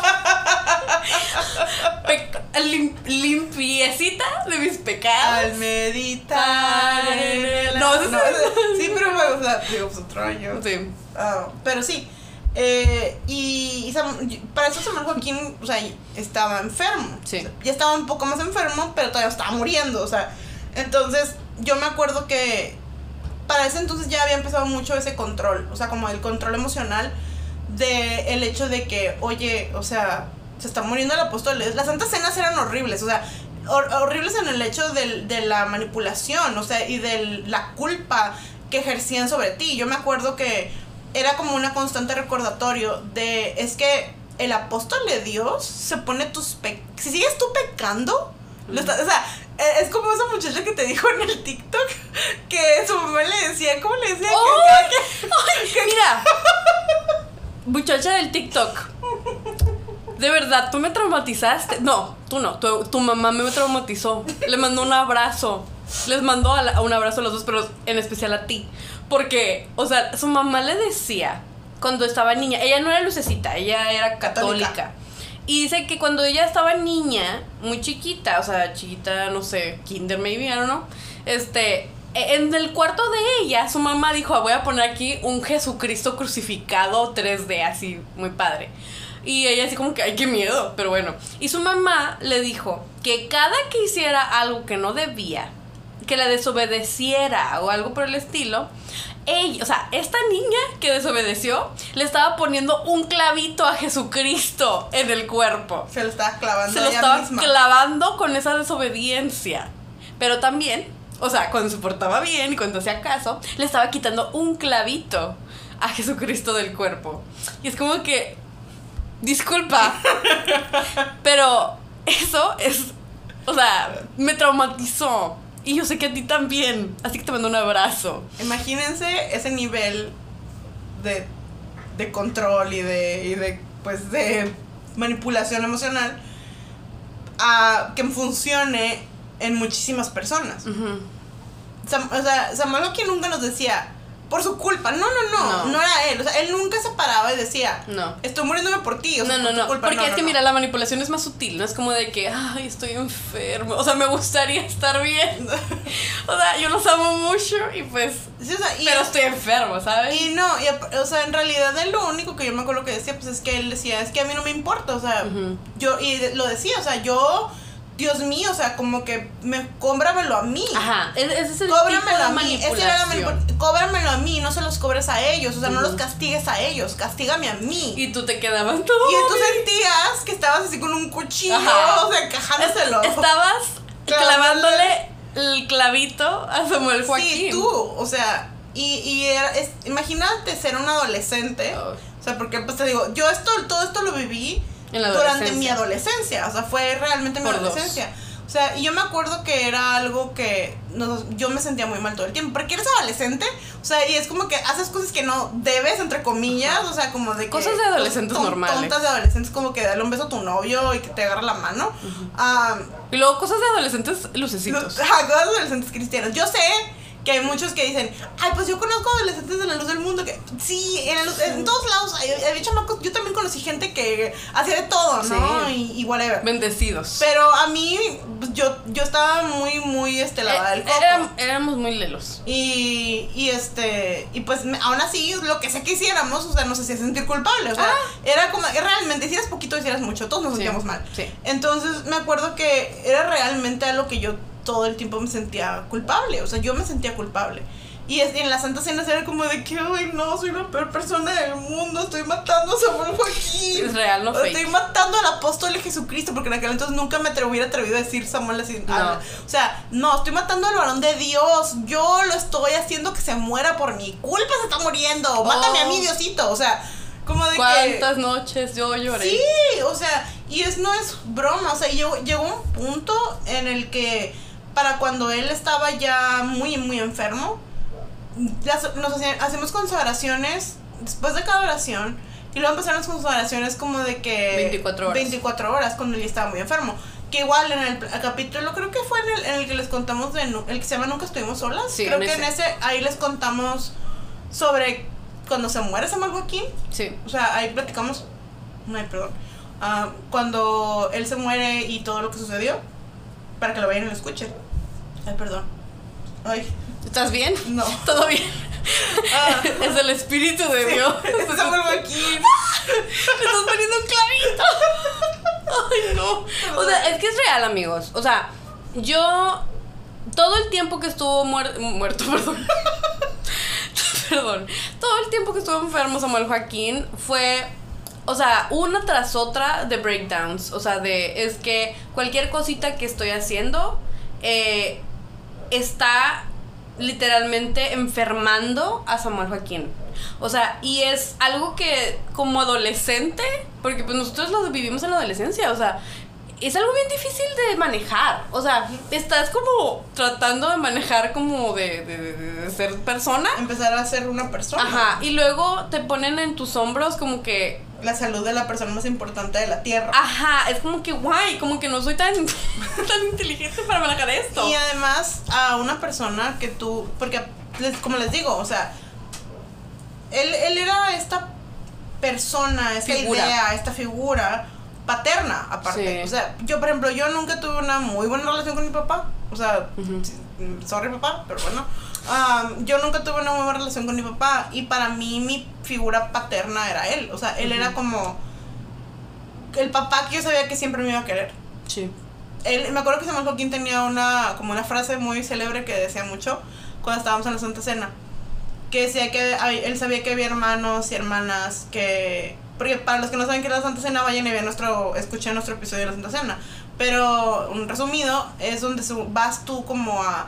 Lim- limpiecita de mis pecados. Al meditar en el... No, es- sí, pero o sea, digo, pues otro año. Sí. Ah, pero sí. Eh, y, y para eso Samuel Joaquín, o sea, estaba enfermo. Sí. O sea, ya estaba un poco más enfermo, pero todavía estaba muriendo. O sea, entonces yo me acuerdo que para ese entonces ya había empezado mucho ese control. O sea, como el control emocional de el hecho de que, oye, o sea, se está muriendo el apóstol. Las santas cenas eran horribles, o sea, hor- horribles en el hecho del- de la manipulación, o sea, y de la culpa que ejercían sobre ti. Yo me acuerdo que era como una constante recordatorio de, es que el apóstol de Dios se pone tus pecados. Si sigues tú pecando, lo está- o sea, e- es como esa muchacha que te dijo en el TikTok que su mamá le decía, ¿cómo le decía? Que- ¡Ay! [laughs] que-. Mira, muchacha del TikTok. De verdad, tú me traumatizaste. No, tú no. Tu, tu mamá me traumatizó. Le mandó un abrazo. Les mandó a la- a un abrazo a los dos, pero en especial a ti. Porque, o sea, su mamá le decía cuando estaba niña. Ella no era lucecita, ella era Católica. católica. Y dice que cuando ella estaba niña, muy chiquita, o sea, chiquita, no sé, kinder maybe, I don't know, este, e- en el cuarto de ella, su mamá dijo, "Ah, voy a poner aquí un Jesucristo crucificado 3D, así, muy padre. Y ella así como que, ay, qué miedo, pero bueno. Y su mamá le dijo que cada que hiciera algo que no debía, que la desobedeciera o algo por el estilo, ella, o sea, esta niña que desobedeció, le estaba poniendo un clavito a Jesucristo en el cuerpo. Se lo estaba clavando Se lo ella estaba misma. clavando con esa desobediencia. Pero también, o sea, cuando se portaba bien y cuando hacía caso, le estaba quitando un clavito a Jesucristo del cuerpo. Y es como que Disculpa. [laughs] Pero eso es. O sea, me traumatizó. Y yo sé que a ti también. Así que te mando un abrazo. Imagínense ese nivel de, de control y de, y de, pues, de manipulación emocional a que funcione en muchísimas personas. Sam- o sea, Samuel Oki nunca nos decía, por su culpa. No, no, no, No. no, era él. O sea, él nunca se paraba y decía, No. estoy muriéndome por ti. O sea, No, no, por tu no. culpa. Porque No, es que, mira, la manipulación es más sutil. No es como de que, ay, estoy enfermo. O sea, me gustaría estar bien. [laughs] O sea, yo los amo mucho y pues. Sí, o sea, y Pero estoy enfermo, ¿sabes? Y no, y, o sea, en realidad él lo único que yo me acuerdo que decía, pues es que él decía, es que a mí no me importa, o sea, yo, y lo decía, o sea, yo, Dios mío, o sea, como que me, cóbramelo a mí. Ajá. e- Ese es el Cóbramelo tipo de a mí, manipulación. Cóbramelo a mí, no se los cobres a ellos, o sea, no los castigues a ellos, castígame a mí. Y, Y tú te quedabas todo. tú sentías que estabas así con un cuchillo, Ajá. o sea, encajándoselo. Estabas Clavándole. el clavito a Samuel Joaquín. Sí, tú, o sea, y, y era, es- imagínate ser un adolescente. Oh. O sea, porque pues te digo, yo esto, todo esto lo viví durante mi adolescencia. O sea, fue realmente mi Por dos. adolescencia. O sea, y yo me acuerdo que era algo que nos- yo me sentía muy mal todo el tiempo. Porque eres adolescente, o sea, y es como que haces cosas que no debes, entre comillas. O sea, como de que. Cosas de adolescentes ton- normales. Tontas de adolescentes, como que darle un beso a tu novio y que te agarra la mano. Ah, Y luego cosas de adolescentes lucecitos. Cosas de adolescentes cristianos. Yo sé que hay muchos que dicen, ay, pues yo conozco adolescentes de la luz del mundo que sí, en, la luz- en todos lados hay chamacos. Yo también conocí gente que hacía de todo, ¿no? Sí. Y, y whatever. Bendecidos. Pero a mí, pues, yo, yo estaba muy, muy este, lavada del Eh, coco. éram- éramos muy lelos. Y, y este, y pues aún así, lo que sea que hiciéramos, o sea, nos hacía sentir culpables. O sea, era como, realmente, si eras poquito, si eras mucho, todos nos Ah. Sí, sentíamos mal. sí. Entonces me acuerdo que era realmente algo que yo todo el tiempo me sentía culpable. O sea, yo me sentía culpable. Y en la Santa Cena era como de que, ay, no, soy la peor persona del mundo, estoy matando a Samuel Joaquín. Es real, no Estoy fake. matando al apóstol de Jesucristo, porque en aquel entonces nunca me hubiera atrevido a decir Samuel así. No. ah, O sea, no, estoy matando al varón de Dios. Yo lo estoy haciendo que se muera por mi culpa, se está muriendo. Mátame a mí, Oh. Diosito. O sea, como de que. ¿Cuántas noches yo lloré? Sí, o sea, y es no es broma, o sea, llegó, llegó un punto en el que para cuando él estaba ya muy, muy enfermo, las- nos hacía- hacemos consagraciones después de cada oración. Y luego empezaron las consagraciones como de que... 24 horas. 24 horas cuando él estaba muy enfermo. Que igual en el, el capítulo, creo que fue en el, en el que les contamos de... El que se llama Nunca estuvimos solas. Sí, creo en que en ese. ese ahí les contamos sobre cuando se muere Samuel Joaquín. Sí. O sea, ahí platicamos. Ay, perdón. Ah, cuando él se muere y todo lo que sucedió. Para que lo vayan y lo escuchen. Ay, perdón. Ay, ¿Estás bien? no. [laughs] ¿Todo bien? Ah, Es el espíritu de Dios. [laughs] se vuelve aquí. [laughs] Me estás poniendo un clavito. Ay, no. O sea, es que es real, amigos. O sea, yo. Todo el tiempo que estuvo muer- muerto, perdón. perdón. Todo el tiempo que estuvo enfermo Samuel Joaquín fue. O sea, una tras otra de breakdowns. O sea, de. Es que cualquier cosita que estoy haciendo. eh, está literalmente enfermando a Samuel Joaquín. O sea, y es algo que como adolescente, porque pues nosotros lo vivimos en la adolescencia, o sea, es algo bien difícil de manejar. O sea, estás como tratando de manejar como de, de- de- de ser persona. Empezar a ser una persona. Ajá, y luego te ponen en tus hombros como que La salud de la persona más importante de la tierra. Ajá, es como que guay, como que no soy tan, [laughs] tan inteligente para manejar esto. Y además a una persona que tú, porque como les digo, o sea, él, él era esta persona, esta Figura. idea, esta figura paterna aparte. Sí. O sea, yo por ejemplo, yo nunca tuve una muy buena relación con mi papá. O sea, sí, mm, sorry papá, pero bueno. Am, yo nunca tuve una buena relación con mi papá y para mí mi figura paterna era él. O sea, él era como el papá que yo sabía que siempre me iba a querer Sí. él, me acuerdo que Samuel Joaquín tenía una, como una frase muy célebre que decía mucho cuando estábamos en la Santa Cena. Que decía que él sabía que había hermanos y hermanas que... Porque para los que no saben qué es la Santa Cena, vayan y vean nuestro, escuchen nuestro episodio de la Santa Cena. Pero, un resumido, es donde vas tú como a...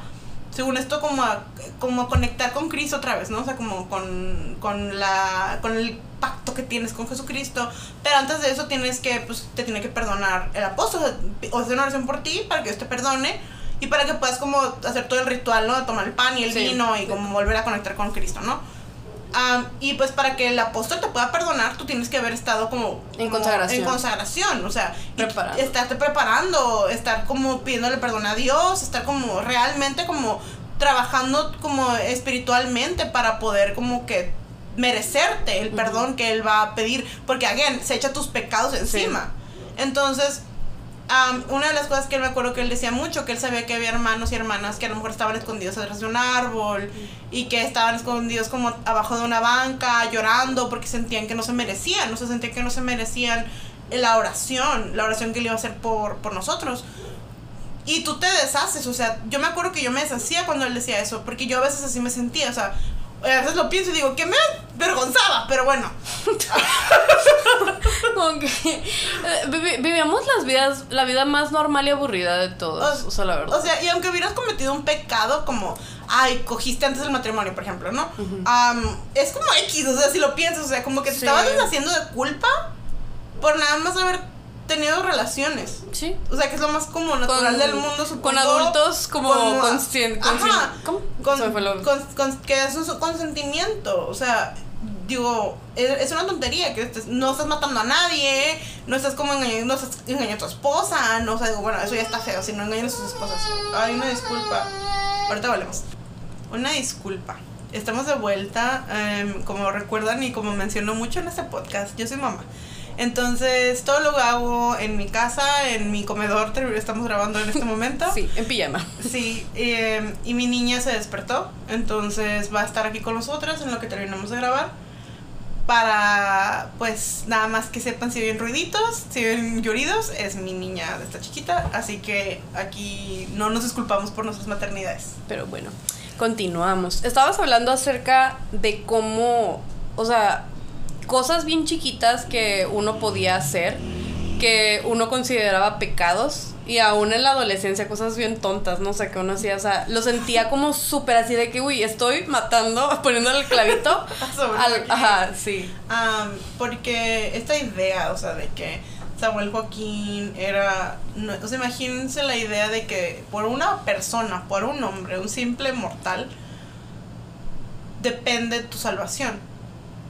Según esto, como a, como a conectar con Cristo otra vez, ¿no? O sea, como con, con la... Con el pacto que tienes con Jesucristo, pero antes de eso tienes que, pues, te tiene que perdonar el apóstol, o hacer una oración por ti para que Dios te perdone y para que puedas como hacer todo el ritual, ¿no? De tomar el pan y el Sí. vino y como volver a conectar con Cristo, ¿no? Y pues para que el apóstol te pueda perdonar, tú tienes que haber estado como... En consagración. En consagración, o sea, Preparando. estarte preparando, estar como pidiéndole perdón a Dios, estar como realmente como trabajando como espiritualmente para poder como que merecerte el perdón que Él va a pedir, porque again, se echa tus pecados encima. Entonces, Am, una de las cosas que él me acuerdo que él decía mucho, que él sabía que había hermanos y hermanas que a lo mejor estaban escondidos detrás de un árbol y que estaban escondidos como abajo de una banca llorando porque sentían que no se merecían, no se sentían que no se merecían la oración, la oración que él iba a hacer por, por nosotros. Y tú te deshaces, o sea, yo me acuerdo que yo me deshacía cuando él decía eso, porque yo a veces así me sentía, o sea, a veces lo pienso y digo, que me avergonzaba, pero bueno, [laughs] Como que eh, vivíamos las vidas, la vida más normal y aburrida de todos. O sea, la verdad. O sea, y aunque hubieras cometido un pecado como, ay, cogiste antes del matrimonio, por ejemplo, ¿no? Am, es como X, o sea, si lo piensas, o sea, como que te Sí. estabas deshaciendo de culpa por nada más haber tenido relaciones. sí. O sea, que es lo más como natural del mundo, supongo. Con adultos como Con- Ajá. ¿cómo? Con, con- con- que es un consentimiento, o sea, digo, es, es una tontería que estés- no estás matando a nadie, no estás como engañando, no estás engañando a tu esposa, no, o sea, digo, bueno, eso ya está feo, si no engañan a sus esposas. Ay, una disculpa. Ahorita volvemos. Una disculpa. Estamos de vuelta, em, como recuerdan y como menciono mucho en este podcast, yo soy mamá. Entonces, todo lo hago en mi casa, en mi comedor, estamos grabando en este [laughs] momento. Sí, en pijama. Sí, eh, y mi niña se despertó, entonces va a estar aquí con nosotras en lo que terminamos de grabar. Para, pues, nada más que sepan si ven ruiditos, si ven lloridos, es mi niña de esta chiquita, así que aquí no nos disculpamos por nuestras maternidades. Pero bueno, continuamos. Estabas hablando acerca de cómo, o sea, cosas bien chiquitas que uno podía hacer, que uno consideraba pecados. Y aún en la adolescencia, cosas bien tontas, no sé qué uno hacía. O sea, lo sentía como súper así de que, uy, estoy matando, [laughs] poniéndole el clavito. [laughs] Sobre al, ajá, sí. Am, porque esta idea, o sea, de que Samuel Joaquín era. No, o sea, imagínense la idea de que por una persona, por un hombre, un simple mortal, depende tu salvación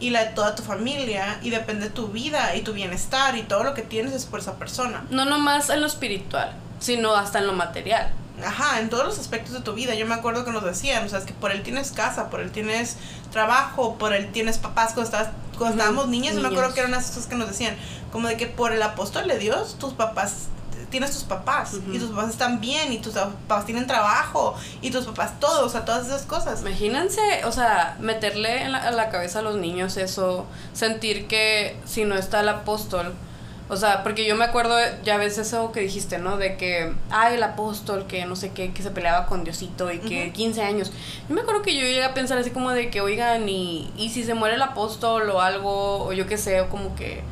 y la de toda tu familia y depende tu vida y tu bienestar y todo lo que tienes es por esa persona. No nomás en lo espiritual, sino hasta en lo material. Ajá, en todos los aspectos de tu vida. Yo me acuerdo que nos decían, o sea, es que por él tienes casa, por él tienes trabajo, por él tienes papás cuando, estabas, cuando Ujú, estábamos niñas. Yo me acuerdo que eran unas cosas que nos decían, como de que por el apóstol de Dios, tus papás, tienes tus papás, y tus papás están bien, y tus papás tienen trabajo, y tus papás todo, o sea, todas esas cosas. Imagínense, o sea, meterle en la, a la cabeza a los niños eso, sentir que si no está el apóstol, o sea, porque yo me acuerdo, ya ves eso que dijiste, ¿no? De que, ay, el apóstol, que no sé qué, que se peleaba con Diosito y que Ujú. 15 años. Yo me acuerdo que yo llegué a pensar así como de que, oigan, y, y si se muere el apóstol o algo, o yo qué sé, o como que,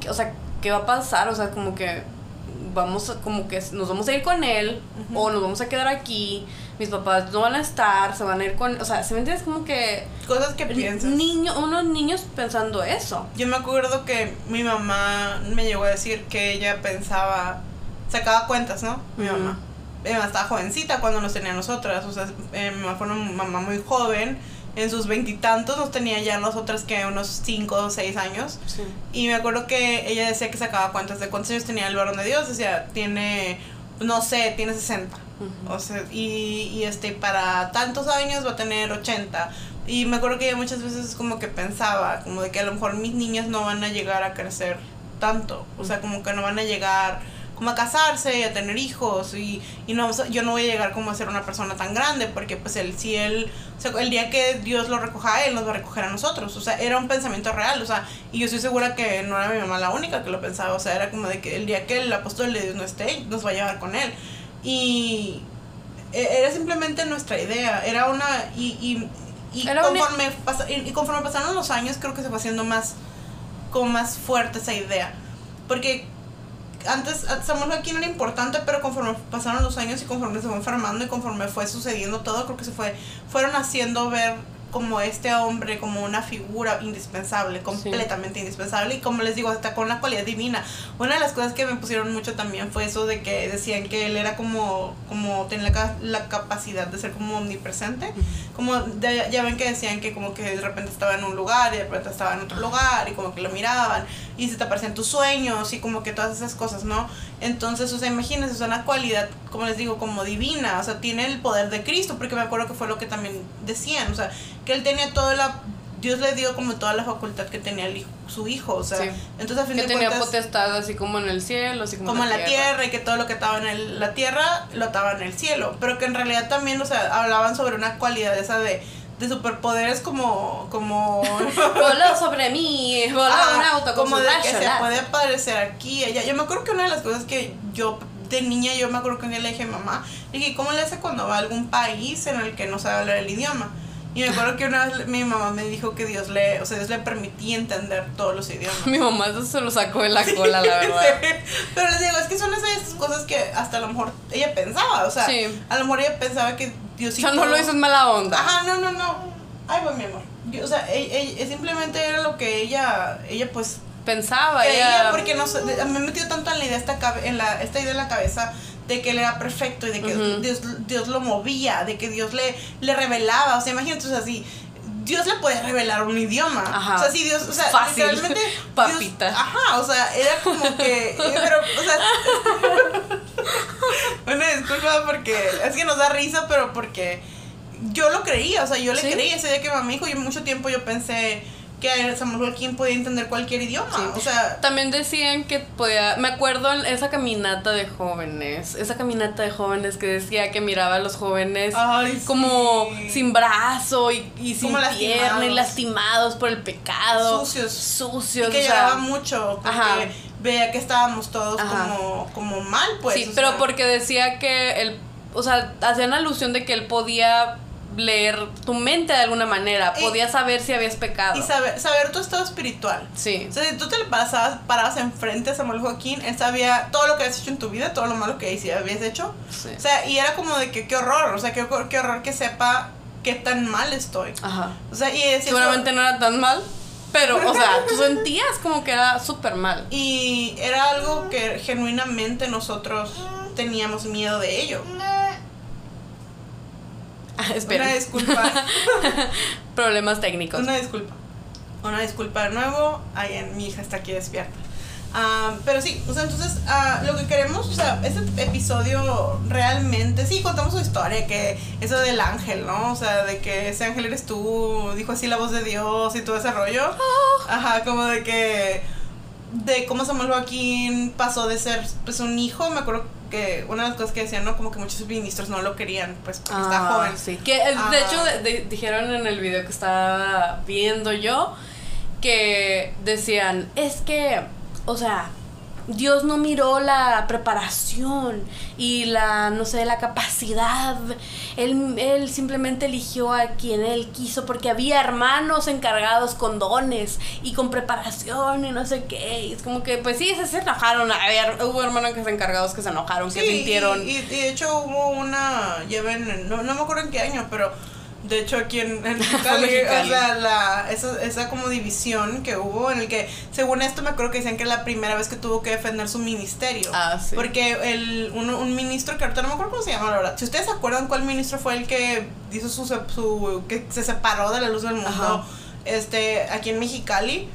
que, o sea, ¿qué va a pasar? O sea, como que vamos, a- como que nos vamos a ir con él, o nos vamos a quedar aquí, mis papás no van a estar, se van a ir con, o sea, ¿se me entiendes? Como que Cosas que piensas. niño, unos niños pensando eso. Yo me acuerdo que mi mamá me llegó a decir que ella pensaba, sacaba cuentas, ¿no? Mi mamá. Mi mamá estaba jovencita cuando nos tenía a nosotras, o sea, eh, mi mamá fue una mamá muy joven, en sus veintitantos nos tenía ya nosotras que unos cinco o seis años. Sí. Y me acuerdo que ella decía que sacaba cuentas de cuántos años tenía el varón de Dios, decía, tiene, no sé, tiene 60. Ujú. O sea, y, y este, para tantos años va a tener 80. Y me acuerdo que ella muchas veces como que pensaba, como de que a lo mejor mis niñas no van a llegar a crecer tanto. O sea, como que no van a llegar como a casarse a tener hijos. Y, y no, yo no voy a llegar como a ser una persona tan grande, porque pues él, si él, o sea, el día que Dios lo recoja a él, nos va a recoger a nosotros. O sea, era un pensamiento real. O sea, y yo estoy segura que no era mi mamá la única que lo pensaba. O sea, era como de que el día que el apóstol de Dios no esté, nos va a llevar con él. Y e- era simplemente nuestra idea, era una y, y, y conforme y conforme pasaron los años creo que se fue haciendo más como más fuerte esa idea. Porque antes Samuel Joaquín era importante, pero conforme pasaron los años y conforme se fue enfermando y conforme fue sucediendo todo, creo que se fue fueron haciendo ver como este hombre, como una figura indispensable, completamente indispensable. Y como les digo, hasta con una cualidad divina. Una de las cosas que me pusieron mucho también fue eso de que decían que él era como, como tenía la, la capacidad de ser como omnipresente. Como ya ven que decían que como que de repente estaba en un lugar y de repente estaba en otro lugar y como que lo miraban y se te aparecían tus sueños y como que todas esas cosas, ¿no? Entonces, o sea, imagínense, es una cualidad, como les digo, como divina, o sea, tiene el poder de Cristo, porque me acuerdo que fue lo que también decían, o sea, que él tenía toda la Dios le dio como toda la facultad que tenía el su hijo, o sea, entonces a fin que tenía potestad así como en el cielo, así como, como en la, tierra. y que todo lo que estaba en el, la tierra lo estaba en el cielo, pero que en realidad también, o sea, hablaban sobre una cualidad esa de de superpoderes como como [laughs] [laughs] voló sobre mí voló un auto como de que se puede aparecer aquí ella yo me acuerdo que una de las cosas que yo de niña yo me acuerdo que un día le dije a mamá dije cómo le hace cuando va a algún país en el que no sabe hablar el idioma y me acuerdo que una vez mi mamá me dijo que Dios le, o sea, Dios le permitía entender todos los idiomas. [laughs] Mi mamá eso se lo sacó de la cola, la [laughs] verdad. Pero les digo, es que son esas cosas que hasta a lo mejor ella pensaba, o sea, a lo mejor ella pensaba que Dios O sea, no lo hizo en mala onda. Ajá, no, no, no. Ay, pues mi amor. o sea, ella, simplemente era lo que ella, ella pues pensaba. ella... porque no me metió tanto en la idea esta, en la, esta idea en la cabeza de que él era perfecto y de que Dios, Dios lo movía, de que Dios le, le revelaba. O sea, imagínate, o sea, si Dios le puede revelar un idioma. Ajá. O sea, si Dios, o sea, Fácil. literalmente. [laughs] Papita. ajá, o sea, era como que. Eh, pero, o sea. [laughs] una disculpa porque. Es que nos da risa, pero porque. Yo lo creía, o sea, yo le creía ese día que mamá dijo, y mucho tiempo yo pensé que Samuel quien podía entender cualquier idioma. O sea, también decían que podía, me acuerdo en esa caminata de jóvenes, esa caminata de jóvenes que decía que miraba a los jóvenes como sin brazo y, y sin pierna y lastimados por el pecado, sucios, sucios, y que lloraba mucho porque veía que estábamos todos como como mal, pues. Sí, pero porque decía que él, o sea, hacían alusión de que él podía leer tu mente de alguna manera, podía saber si habías pecado. Y saber, saber tu estado espiritual. Sí. O sea, si tú te pasabas, parabas enfrente a Samuel Joaquín, él sabía todo lo que habías hecho en tu vida, todo lo malo que habías hecho. Sí. O sea, y era como de que qué horror, o sea, qué, qué horror que sepa qué tan mal estoy. Ajá. O sea, y Seguramente no era tan mal. Pero, o sea, tú [laughs] sentías como que era súper mal. Y era algo que genuinamente nosotros teníamos miedo de ello. Espera. Una disculpa. [laughs] Problemas técnicos. Una disculpa. Una disculpa de nuevo. Ay, mi hija está aquí despierta. Ah, pero sí, o sea, entonces uh, lo que queremos, o sea, este episodio realmente, sí, contamos su historia, que eso del ángel, ¿no? O sea, de que ese ángel eres tú, dijo así la voz de Dios y todo ese rollo. Ah. Ajá, como de que, de cómo Samuel Joaquín pasó de ser, pues, un hijo, me acuerdo que una de las cosas que decían, ¿no? Como que muchos ministros no lo querían, pues porque está ah, joven. Sí, que de ah. hecho dijeron en el video que estaba viendo yo que decían, es que, o sea, Dios no miró la preparación y la, no sé, la capacidad. Él, él, simplemente eligió a quien él quiso porque había hermanos encargados con dones y con preparación y no sé qué. Y es como que, pues sí, se, enojaron. hubo hermanos que se encargados que se enojaron, que sintieron. Y, y, de hecho hubo una, no, no me acuerdo en qué año, pero de hecho, aquí en, en [laughs] o sea, la, esa, esa como división que hubo en el que, según esto, me acuerdo que decían que era la primera vez que tuvo que defender su ministerio. Ah, sí. Porque el, un, un ministro que ahorita no me acuerdo cómo se llama, la verdad. Si ustedes se acuerdan cuál ministro fue el que hizo su, su que se separó de la luz del mundo, este, aquí en Mexicali,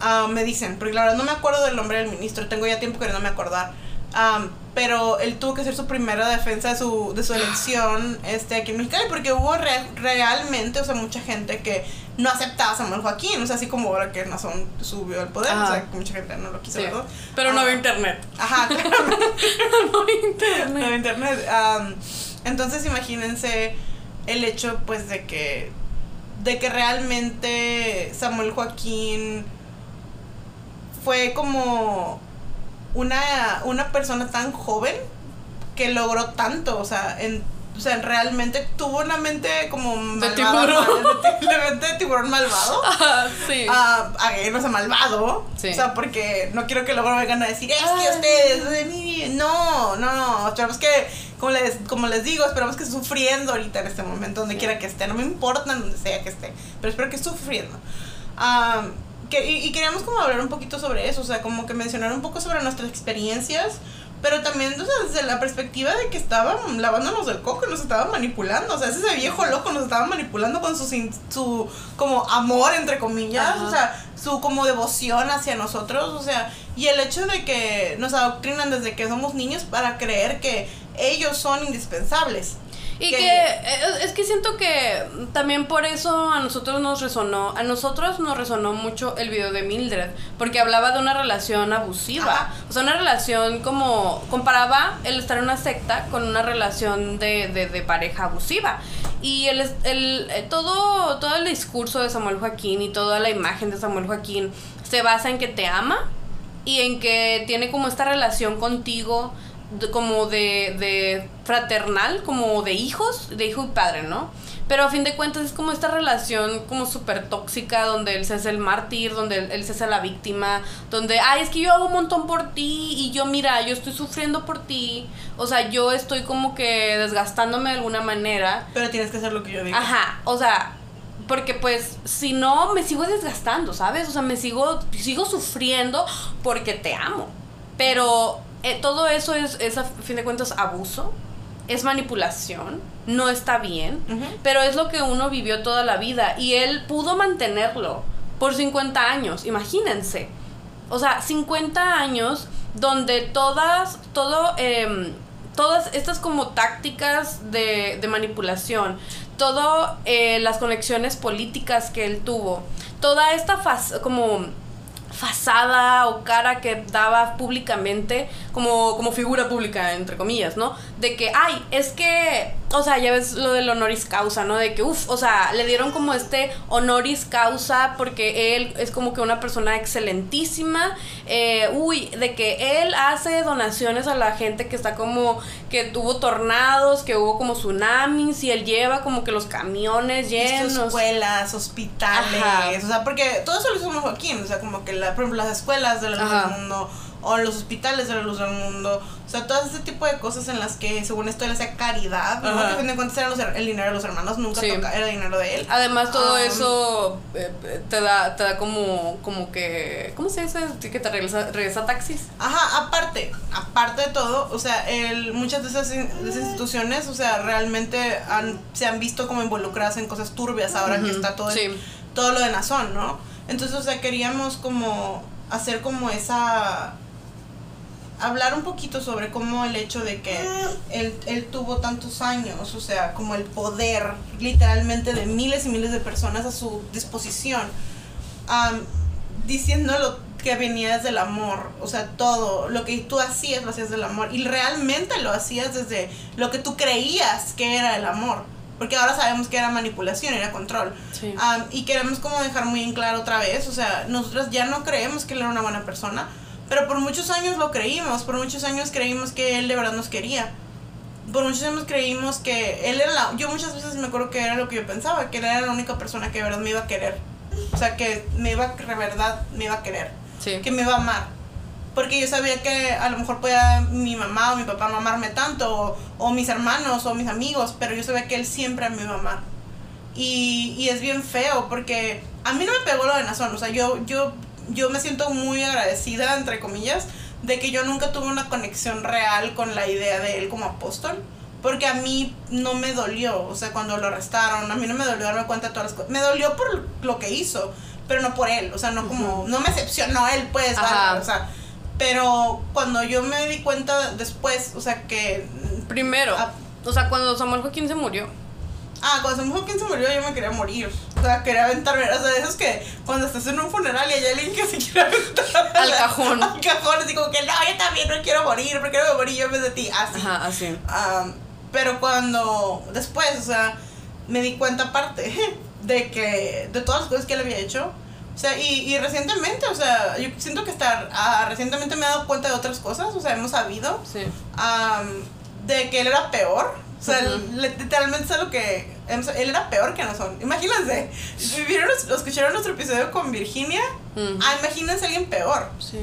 ah, me dicen, porque la verdad no me acuerdo del nombre del ministro, tengo ya tiempo que no me acordar pero él tuvo que hacer su primera defensa de su, de su elección este, aquí en Mexicali porque hubo realmente, o sea, mucha gente que no aceptaba a Samuel Joaquín, o sea, así como ahora que Nazón subió al poder, o sea, que mucha gente no lo quiso, ¿verdad? Pero no había internet. Ajá, [laughs] claro. no había internet. No había internet. entonces, imagínense el hecho, pues, de que, de que realmente Samuel Joaquín fue como una, una persona tan joven que logró tanto, o sea, en, o sea, realmente tuvo una mente como de tiburón. [laughs] Mente de tiburón malvado. [laughs] Ah, sí. Ah, no sea, malvado. Sí. O sea, porque no quiero que luego vengan a decir, es que ustedes, no, no, tenemos que como les, como les digo, esperamos que esté sufriendo ahorita en este momento, donde quiera que esté. No me importa donde sea que esté, pero espero que esté sufriendo. Am, que, y, y queríamos como hablar un poquito sobre eso, o sea, como que mencionar un poco sobre nuestras experiencias, pero también o sea, desde la perspectiva de que estaban lavándonos del coco y nos estaban manipulando, o sea, ese viejo loco nos estaba manipulando con su, su como amor, entre comillas, Ajá. o sea, su como devoción hacia nosotros, o sea, y el hecho de que nos adoctrinan desde que somos niños para creer que ellos son indispensables. Y que- que eh, es que siento que también por eso a nosotros nos resonó, a nosotros nos resonó mucho el video de Mildred, porque hablaba de una relación abusiva, Ajá. o sea, una relación como comparaba el estar en una secta con una relación de, de, de pareja abusiva. Y el, el, eh, todo, todo el discurso de Samuel Joaquín y toda la imagen de Samuel Joaquín se basa en que te ama y en que tiene como esta relación contigo de- como de, de fraternal, como de hijos, de hijo y padre, ¿no? Pero a fin de cuentas es como esta relación como súper tóxica, donde él se hace el mártir, donde él, él se hace la víctima, donde, ay, es que yo hago un montón por ti y yo, mira, yo estoy sufriendo por ti, o sea, yo estoy como que desgastándome de alguna manera, Pero tienes que hacer lo que yo digo. Ajá, o sea, porque pues si no me sigo desgastando, ¿sabes? O sea, me sigo sigo sufriendo porque te amo. Pero eh, todo eso es, es a fin de cuentas abuso, es manipulación, no está bien, pero es lo que uno vivió toda la vida y él pudo mantenerlo por 50 años, imagínense. O sea, 50 años donde todas, todo, em, todas estas como tácticas de, de manipulación, todas las conexiones políticas que él tuvo, toda esta faz, como fasada o cara que daba públicamente como, como figura pública, entre comillas, ¿no? De que, ay, es que, o sea, ya ves lo del honoris causa, ¿no? De que, uff, o sea, le dieron como este honoris causa porque él es como que una persona excelentísima, eh, uy, de que él hace donaciones a la gente que está como, que tuvo tornados, que hubo como tsunamis y él lleva como que los camiones llenos. escuelas, hospitales, Ajá. o sea, porque todo eso lo hizo Joaquín, o sea, como que la, por ejemplo las escuelas de la luz Ajá. del mundo o los hospitales de la luz del mundo, o sea, todo ese tipo de cosas en las que según esto él hacía caridad, ¿no? Que a fin de cuentas era los el dinero de los hermanos, nunca Sí. toca- era dinero de él. Además todo Um, eso eh, eh, te da te da como como que ¿cómo se dice? que te regresa regresa taxis. Ajá, aparte, aparte de todo, o sea, el, muchas de esas, in- de esas instituciones, o sea, realmente han, se han visto como involucradas en cosas turbias ahora que está todo, el- sí. todo lo de Nazón, ¿no? Entonces, o sea, queríamos como hacer como esa... Hablar un poquito sobre cómo el hecho de que él, tuvo tantos años, o sea, como el poder literalmente de miles y miles de personas a su disposición, am, diciéndolo que venía desde el amor, o sea, todo lo que tú hacías lo hacías del amor y realmente lo hacías desde lo que tú creías que era el amor, porque ahora sabemos que era manipulación, era control. Sí. Am, y queremos como dejar muy en claro otra vez, o sea, nosotros ya no creemos que él era una buena persona, pero por muchos años lo creímos, por muchos años creímos que él de verdad nos quería. Por muchos años creímos que él era la... Yo muchas veces me acuerdo que era lo que yo pensaba, que él era la única persona que de verdad me iba a querer. O sea, que me iba, de verdad me iba a querer, Sí. que me iba a amar. Porque yo sabía que a lo mejor podía mi mamá o mi papá no amarme tanto, o, o mis hermanos o mis amigos, pero yo sabía que él siempre me iba a amar. Y, y es bien feo porque a mí no me pegó lo de Nazón, o sea, yo, yo, yo me siento muy agradecida, entre comillas, de que yo nunca tuve una conexión real con la idea de él como apóstol. Porque a mí no me dolió, o sea, cuando lo arrestaron, a mí no me dolió darme cuenta de todas las cosas. Me dolió por lo que hizo, pero no por él, o sea, no como, no me decepcionó él, pues, vale, o sea, pero cuando yo me di cuenta después, o sea, que Primero, Ah. o sea, cuando Samuel Joaquín se murió. Ah, cuando Samuel Joaquín se murió yo me quería morir. O sea, quería aventarme. O sea, de esos que cuando estás en un funeral y hay alguien que se quiere aventar Al cajón. Al cajón, así como que no, yo también no quiero morir, porque no me morí yo en vez de ti. Así. Ajá, así. Am, pero cuando después, o sea, me di cuenta aparte [laughs] de que de todas las cosas que él había hecho. O sea, y, y recientemente, o sea, yo siento que estar, ah, recientemente me he dado cuenta de otras cosas, o sea, hemos sabido Sí. am, de que él era peor. O sea, literalmente es lo que. hemos- Él era peor que nosotros. Imagínense. ¿Vieron, escucharon nuestro episodio con Virginia? Ujú. Ah, imagínense a alguien peor. Sí.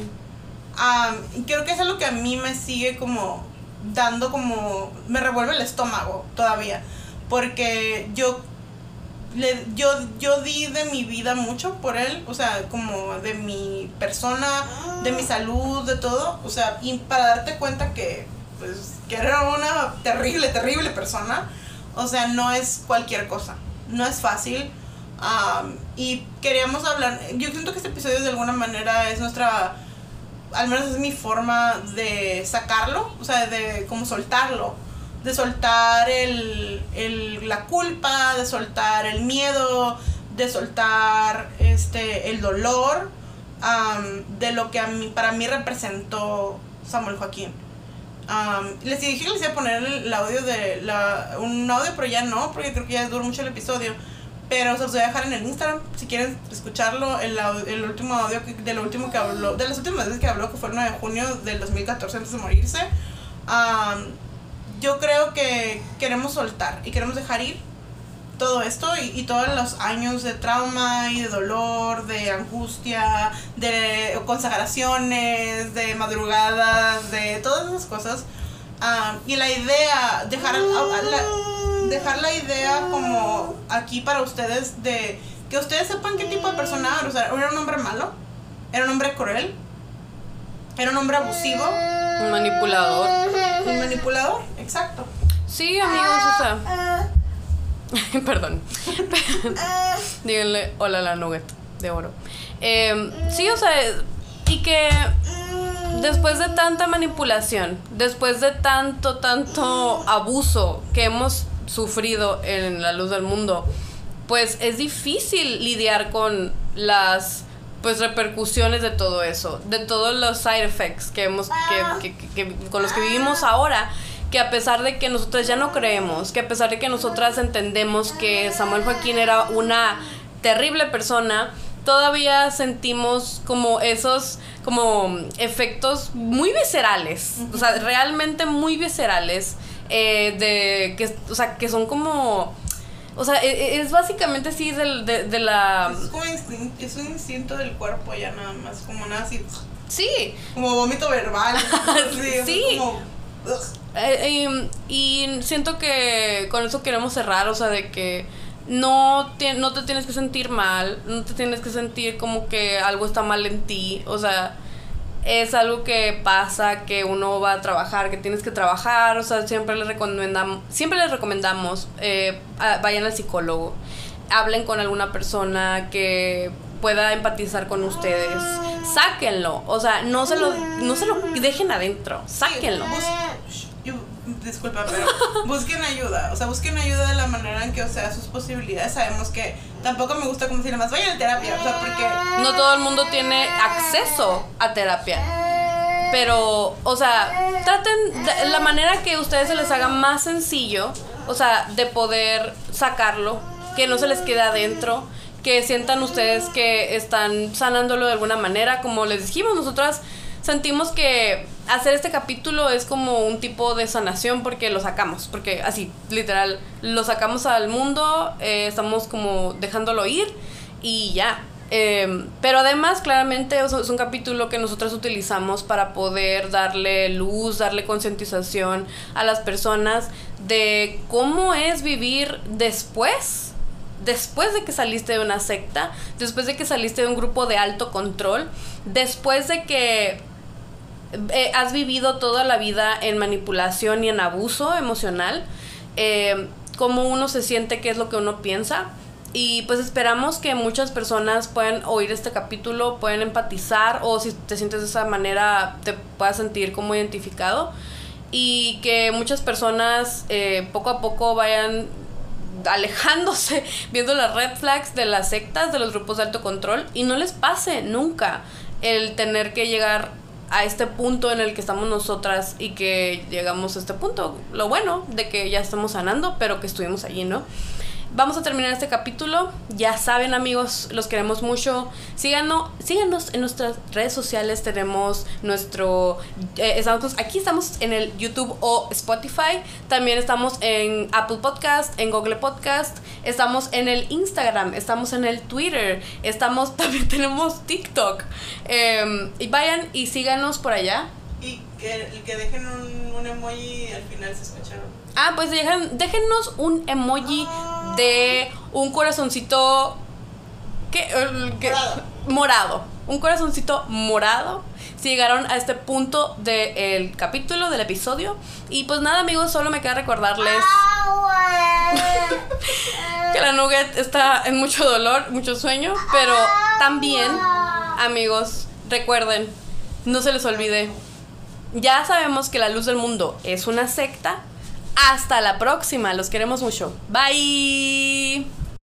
Am, y creo que es algo que a mí me sigue como dando como, me revuelve el estómago todavía, porque yo le, yo, yo di de mi vida mucho por él, o sea, como de mi persona, de mi salud, de todo, o sea, y para darte cuenta que, pues, que era una terrible, terrible persona, o sea, no es cualquier cosa, no es fácil. y queríamos hablar, yo siento que este episodio de alguna manera es nuestra, al menos es mi forma de sacarlo, o sea, de como soltarlo de soltar el, la culpa, de soltar el miedo, de soltar este, el dolor de lo que a mí, para mí representó Samuel Joaquín. les dije que les iba a poner el, audio de la, un audio, pero ya no, porque creo que ya duró mucho el episodio. Pero se los voy a dejar en el Instagram si quieren escucharlo. El, el último audio de lo último que habló, de las últimas veces que habló, que fue el 9 de junio del 2014 antes de morirse yo creo que queremos soltar y queremos dejar ir todo esto y, todos los años de trauma y de dolor, de angustia, de consagraciones, de madrugadas, de todas esas cosas. Ah, y la idea, dejar la, dejar la idea como aquí para ustedes de que ustedes sepan qué tipo de persona era. O sea, era un hombre malo, era un hombre cruel, era un hombre abusivo. Un manipulador. Un manipulador, exacto. Sí, amigos, o sea. [laughs] Perdón. [laughs] Díganle hola a la nugget de oro. Em, sí, o sea, y que después de tanta manipulación, después de tanto, tanto abuso que hemos sufrido en la luz del mundo, pues es difícil lidiar con las pues repercusiones de todo eso, de todos los side effects que hemos, que, que, con los que vivimos ahora, que a pesar de que nosotros ya no creemos, que a pesar de que nosotras entendemos que Samuel Joaquín era una terrible persona, todavía sentimos como esos como efectos muy viscerales, o sea, realmente muy viscerales, eh, de que, o sea, que son como o sea, e, e, es, básicamente así de, de, la... Es, como es un instinto del cuerpo ya nada más, como nada así. Sí. Como vómito verbal. [laughs] sí. Eh, em, y siento que con eso queremos cerrar, o sea, de que no te, no te tienes que sentir mal, no te tienes que sentir como que algo está mal en ti, o sea, es algo que pasa, que uno va a trabajar, que tienes que trabajar, o sea, siempre les recomendamos, siempre les recomendamos, eh, vayan al psicólogo, hablen con alguna persona que pueda empatizar con ustedes, sáquenlo, o sea, no se lo, no se lo dejen adentro, sáquenlo disculpa, pero [laughs] busquen ayuda. O sea, busquen ayuda de la manera en que, o sea, sus posibilidades. Sabemos que tampoco me gusta como decir más, vayan a terapia. O sea, porque. No todo el mundo tiene acceso a terapia. Pero, o sea, traten de la manera que a ustedes se les haga más sencillo, o sea, de poder sacarlo, que no se les quede adentro, que sientan ustedes que están sanándolo de alguna manera. Como les dijimos, nosotras sentimos que hacer este capítulo es como un tipo de sanación porque lo sacamos, porque así, literal, lo sacamos al mundo, eh, estamos como dejándolo ir y ya. Em, pero además, claramente, es un capítulo que nosotros utilizamos para poder darle luz, darle concientización a las personas de cómo es vivir después después de que saliste de una secta, después de que saliste de un grupo de alto control, después de que eh, has vivido toda la vida en manipulación y en abuso emocional, eh, cómo uno se siente, qué es lo que uno piensa. Y pues esperamos que muchas personas puedan oír este capítulo, pueden empatizar o si te sientes de esa manera te puedas sentir como identificado. Y que muchas personas eh, poco a poco vayan alejándose, [laughs] viendo las red flags de las sectas, de los grupos de alto control y no les pase nunca el tener que llegar a este punto en el que estamos nosotras y que llegamos a este punto. Lo bueno de que ya estamos sanando, pero que estuvimos allí, ¿no? Vamos a terminar este capítulo. Ya saben, amigos, los queremos mucho. Síganos, síganos en nuestras redes sociales. Tenemos nuestro. Eh, estamos, aquí estamos en el YouTube o Spotify. También estamos en Apple Podcast, en Google Podcast. Estamos en el Instagram. Estamos en el Twitter. Estamos, [laughs] también tenemos TikTok. Em, y vayan y síganos por allá. Que, que dejen un, un emoji al final se escucharon. Ah, pues dejen, déjennos un emoji de un corazoncito. Que- Morado. morado. Un corazoncito morado. Si llegaron a este punto del capítulo, del episodio. Y pues nada, amigos, solo me queda recordarles [laughs] que la nugget está en mucho dolor, mucho sueño. Pero también, amigos, recuerden, no se les olvide. Ya sabemos que la luz del mundo es una secta. Hasta la próxima, los queremos mucho. Bye.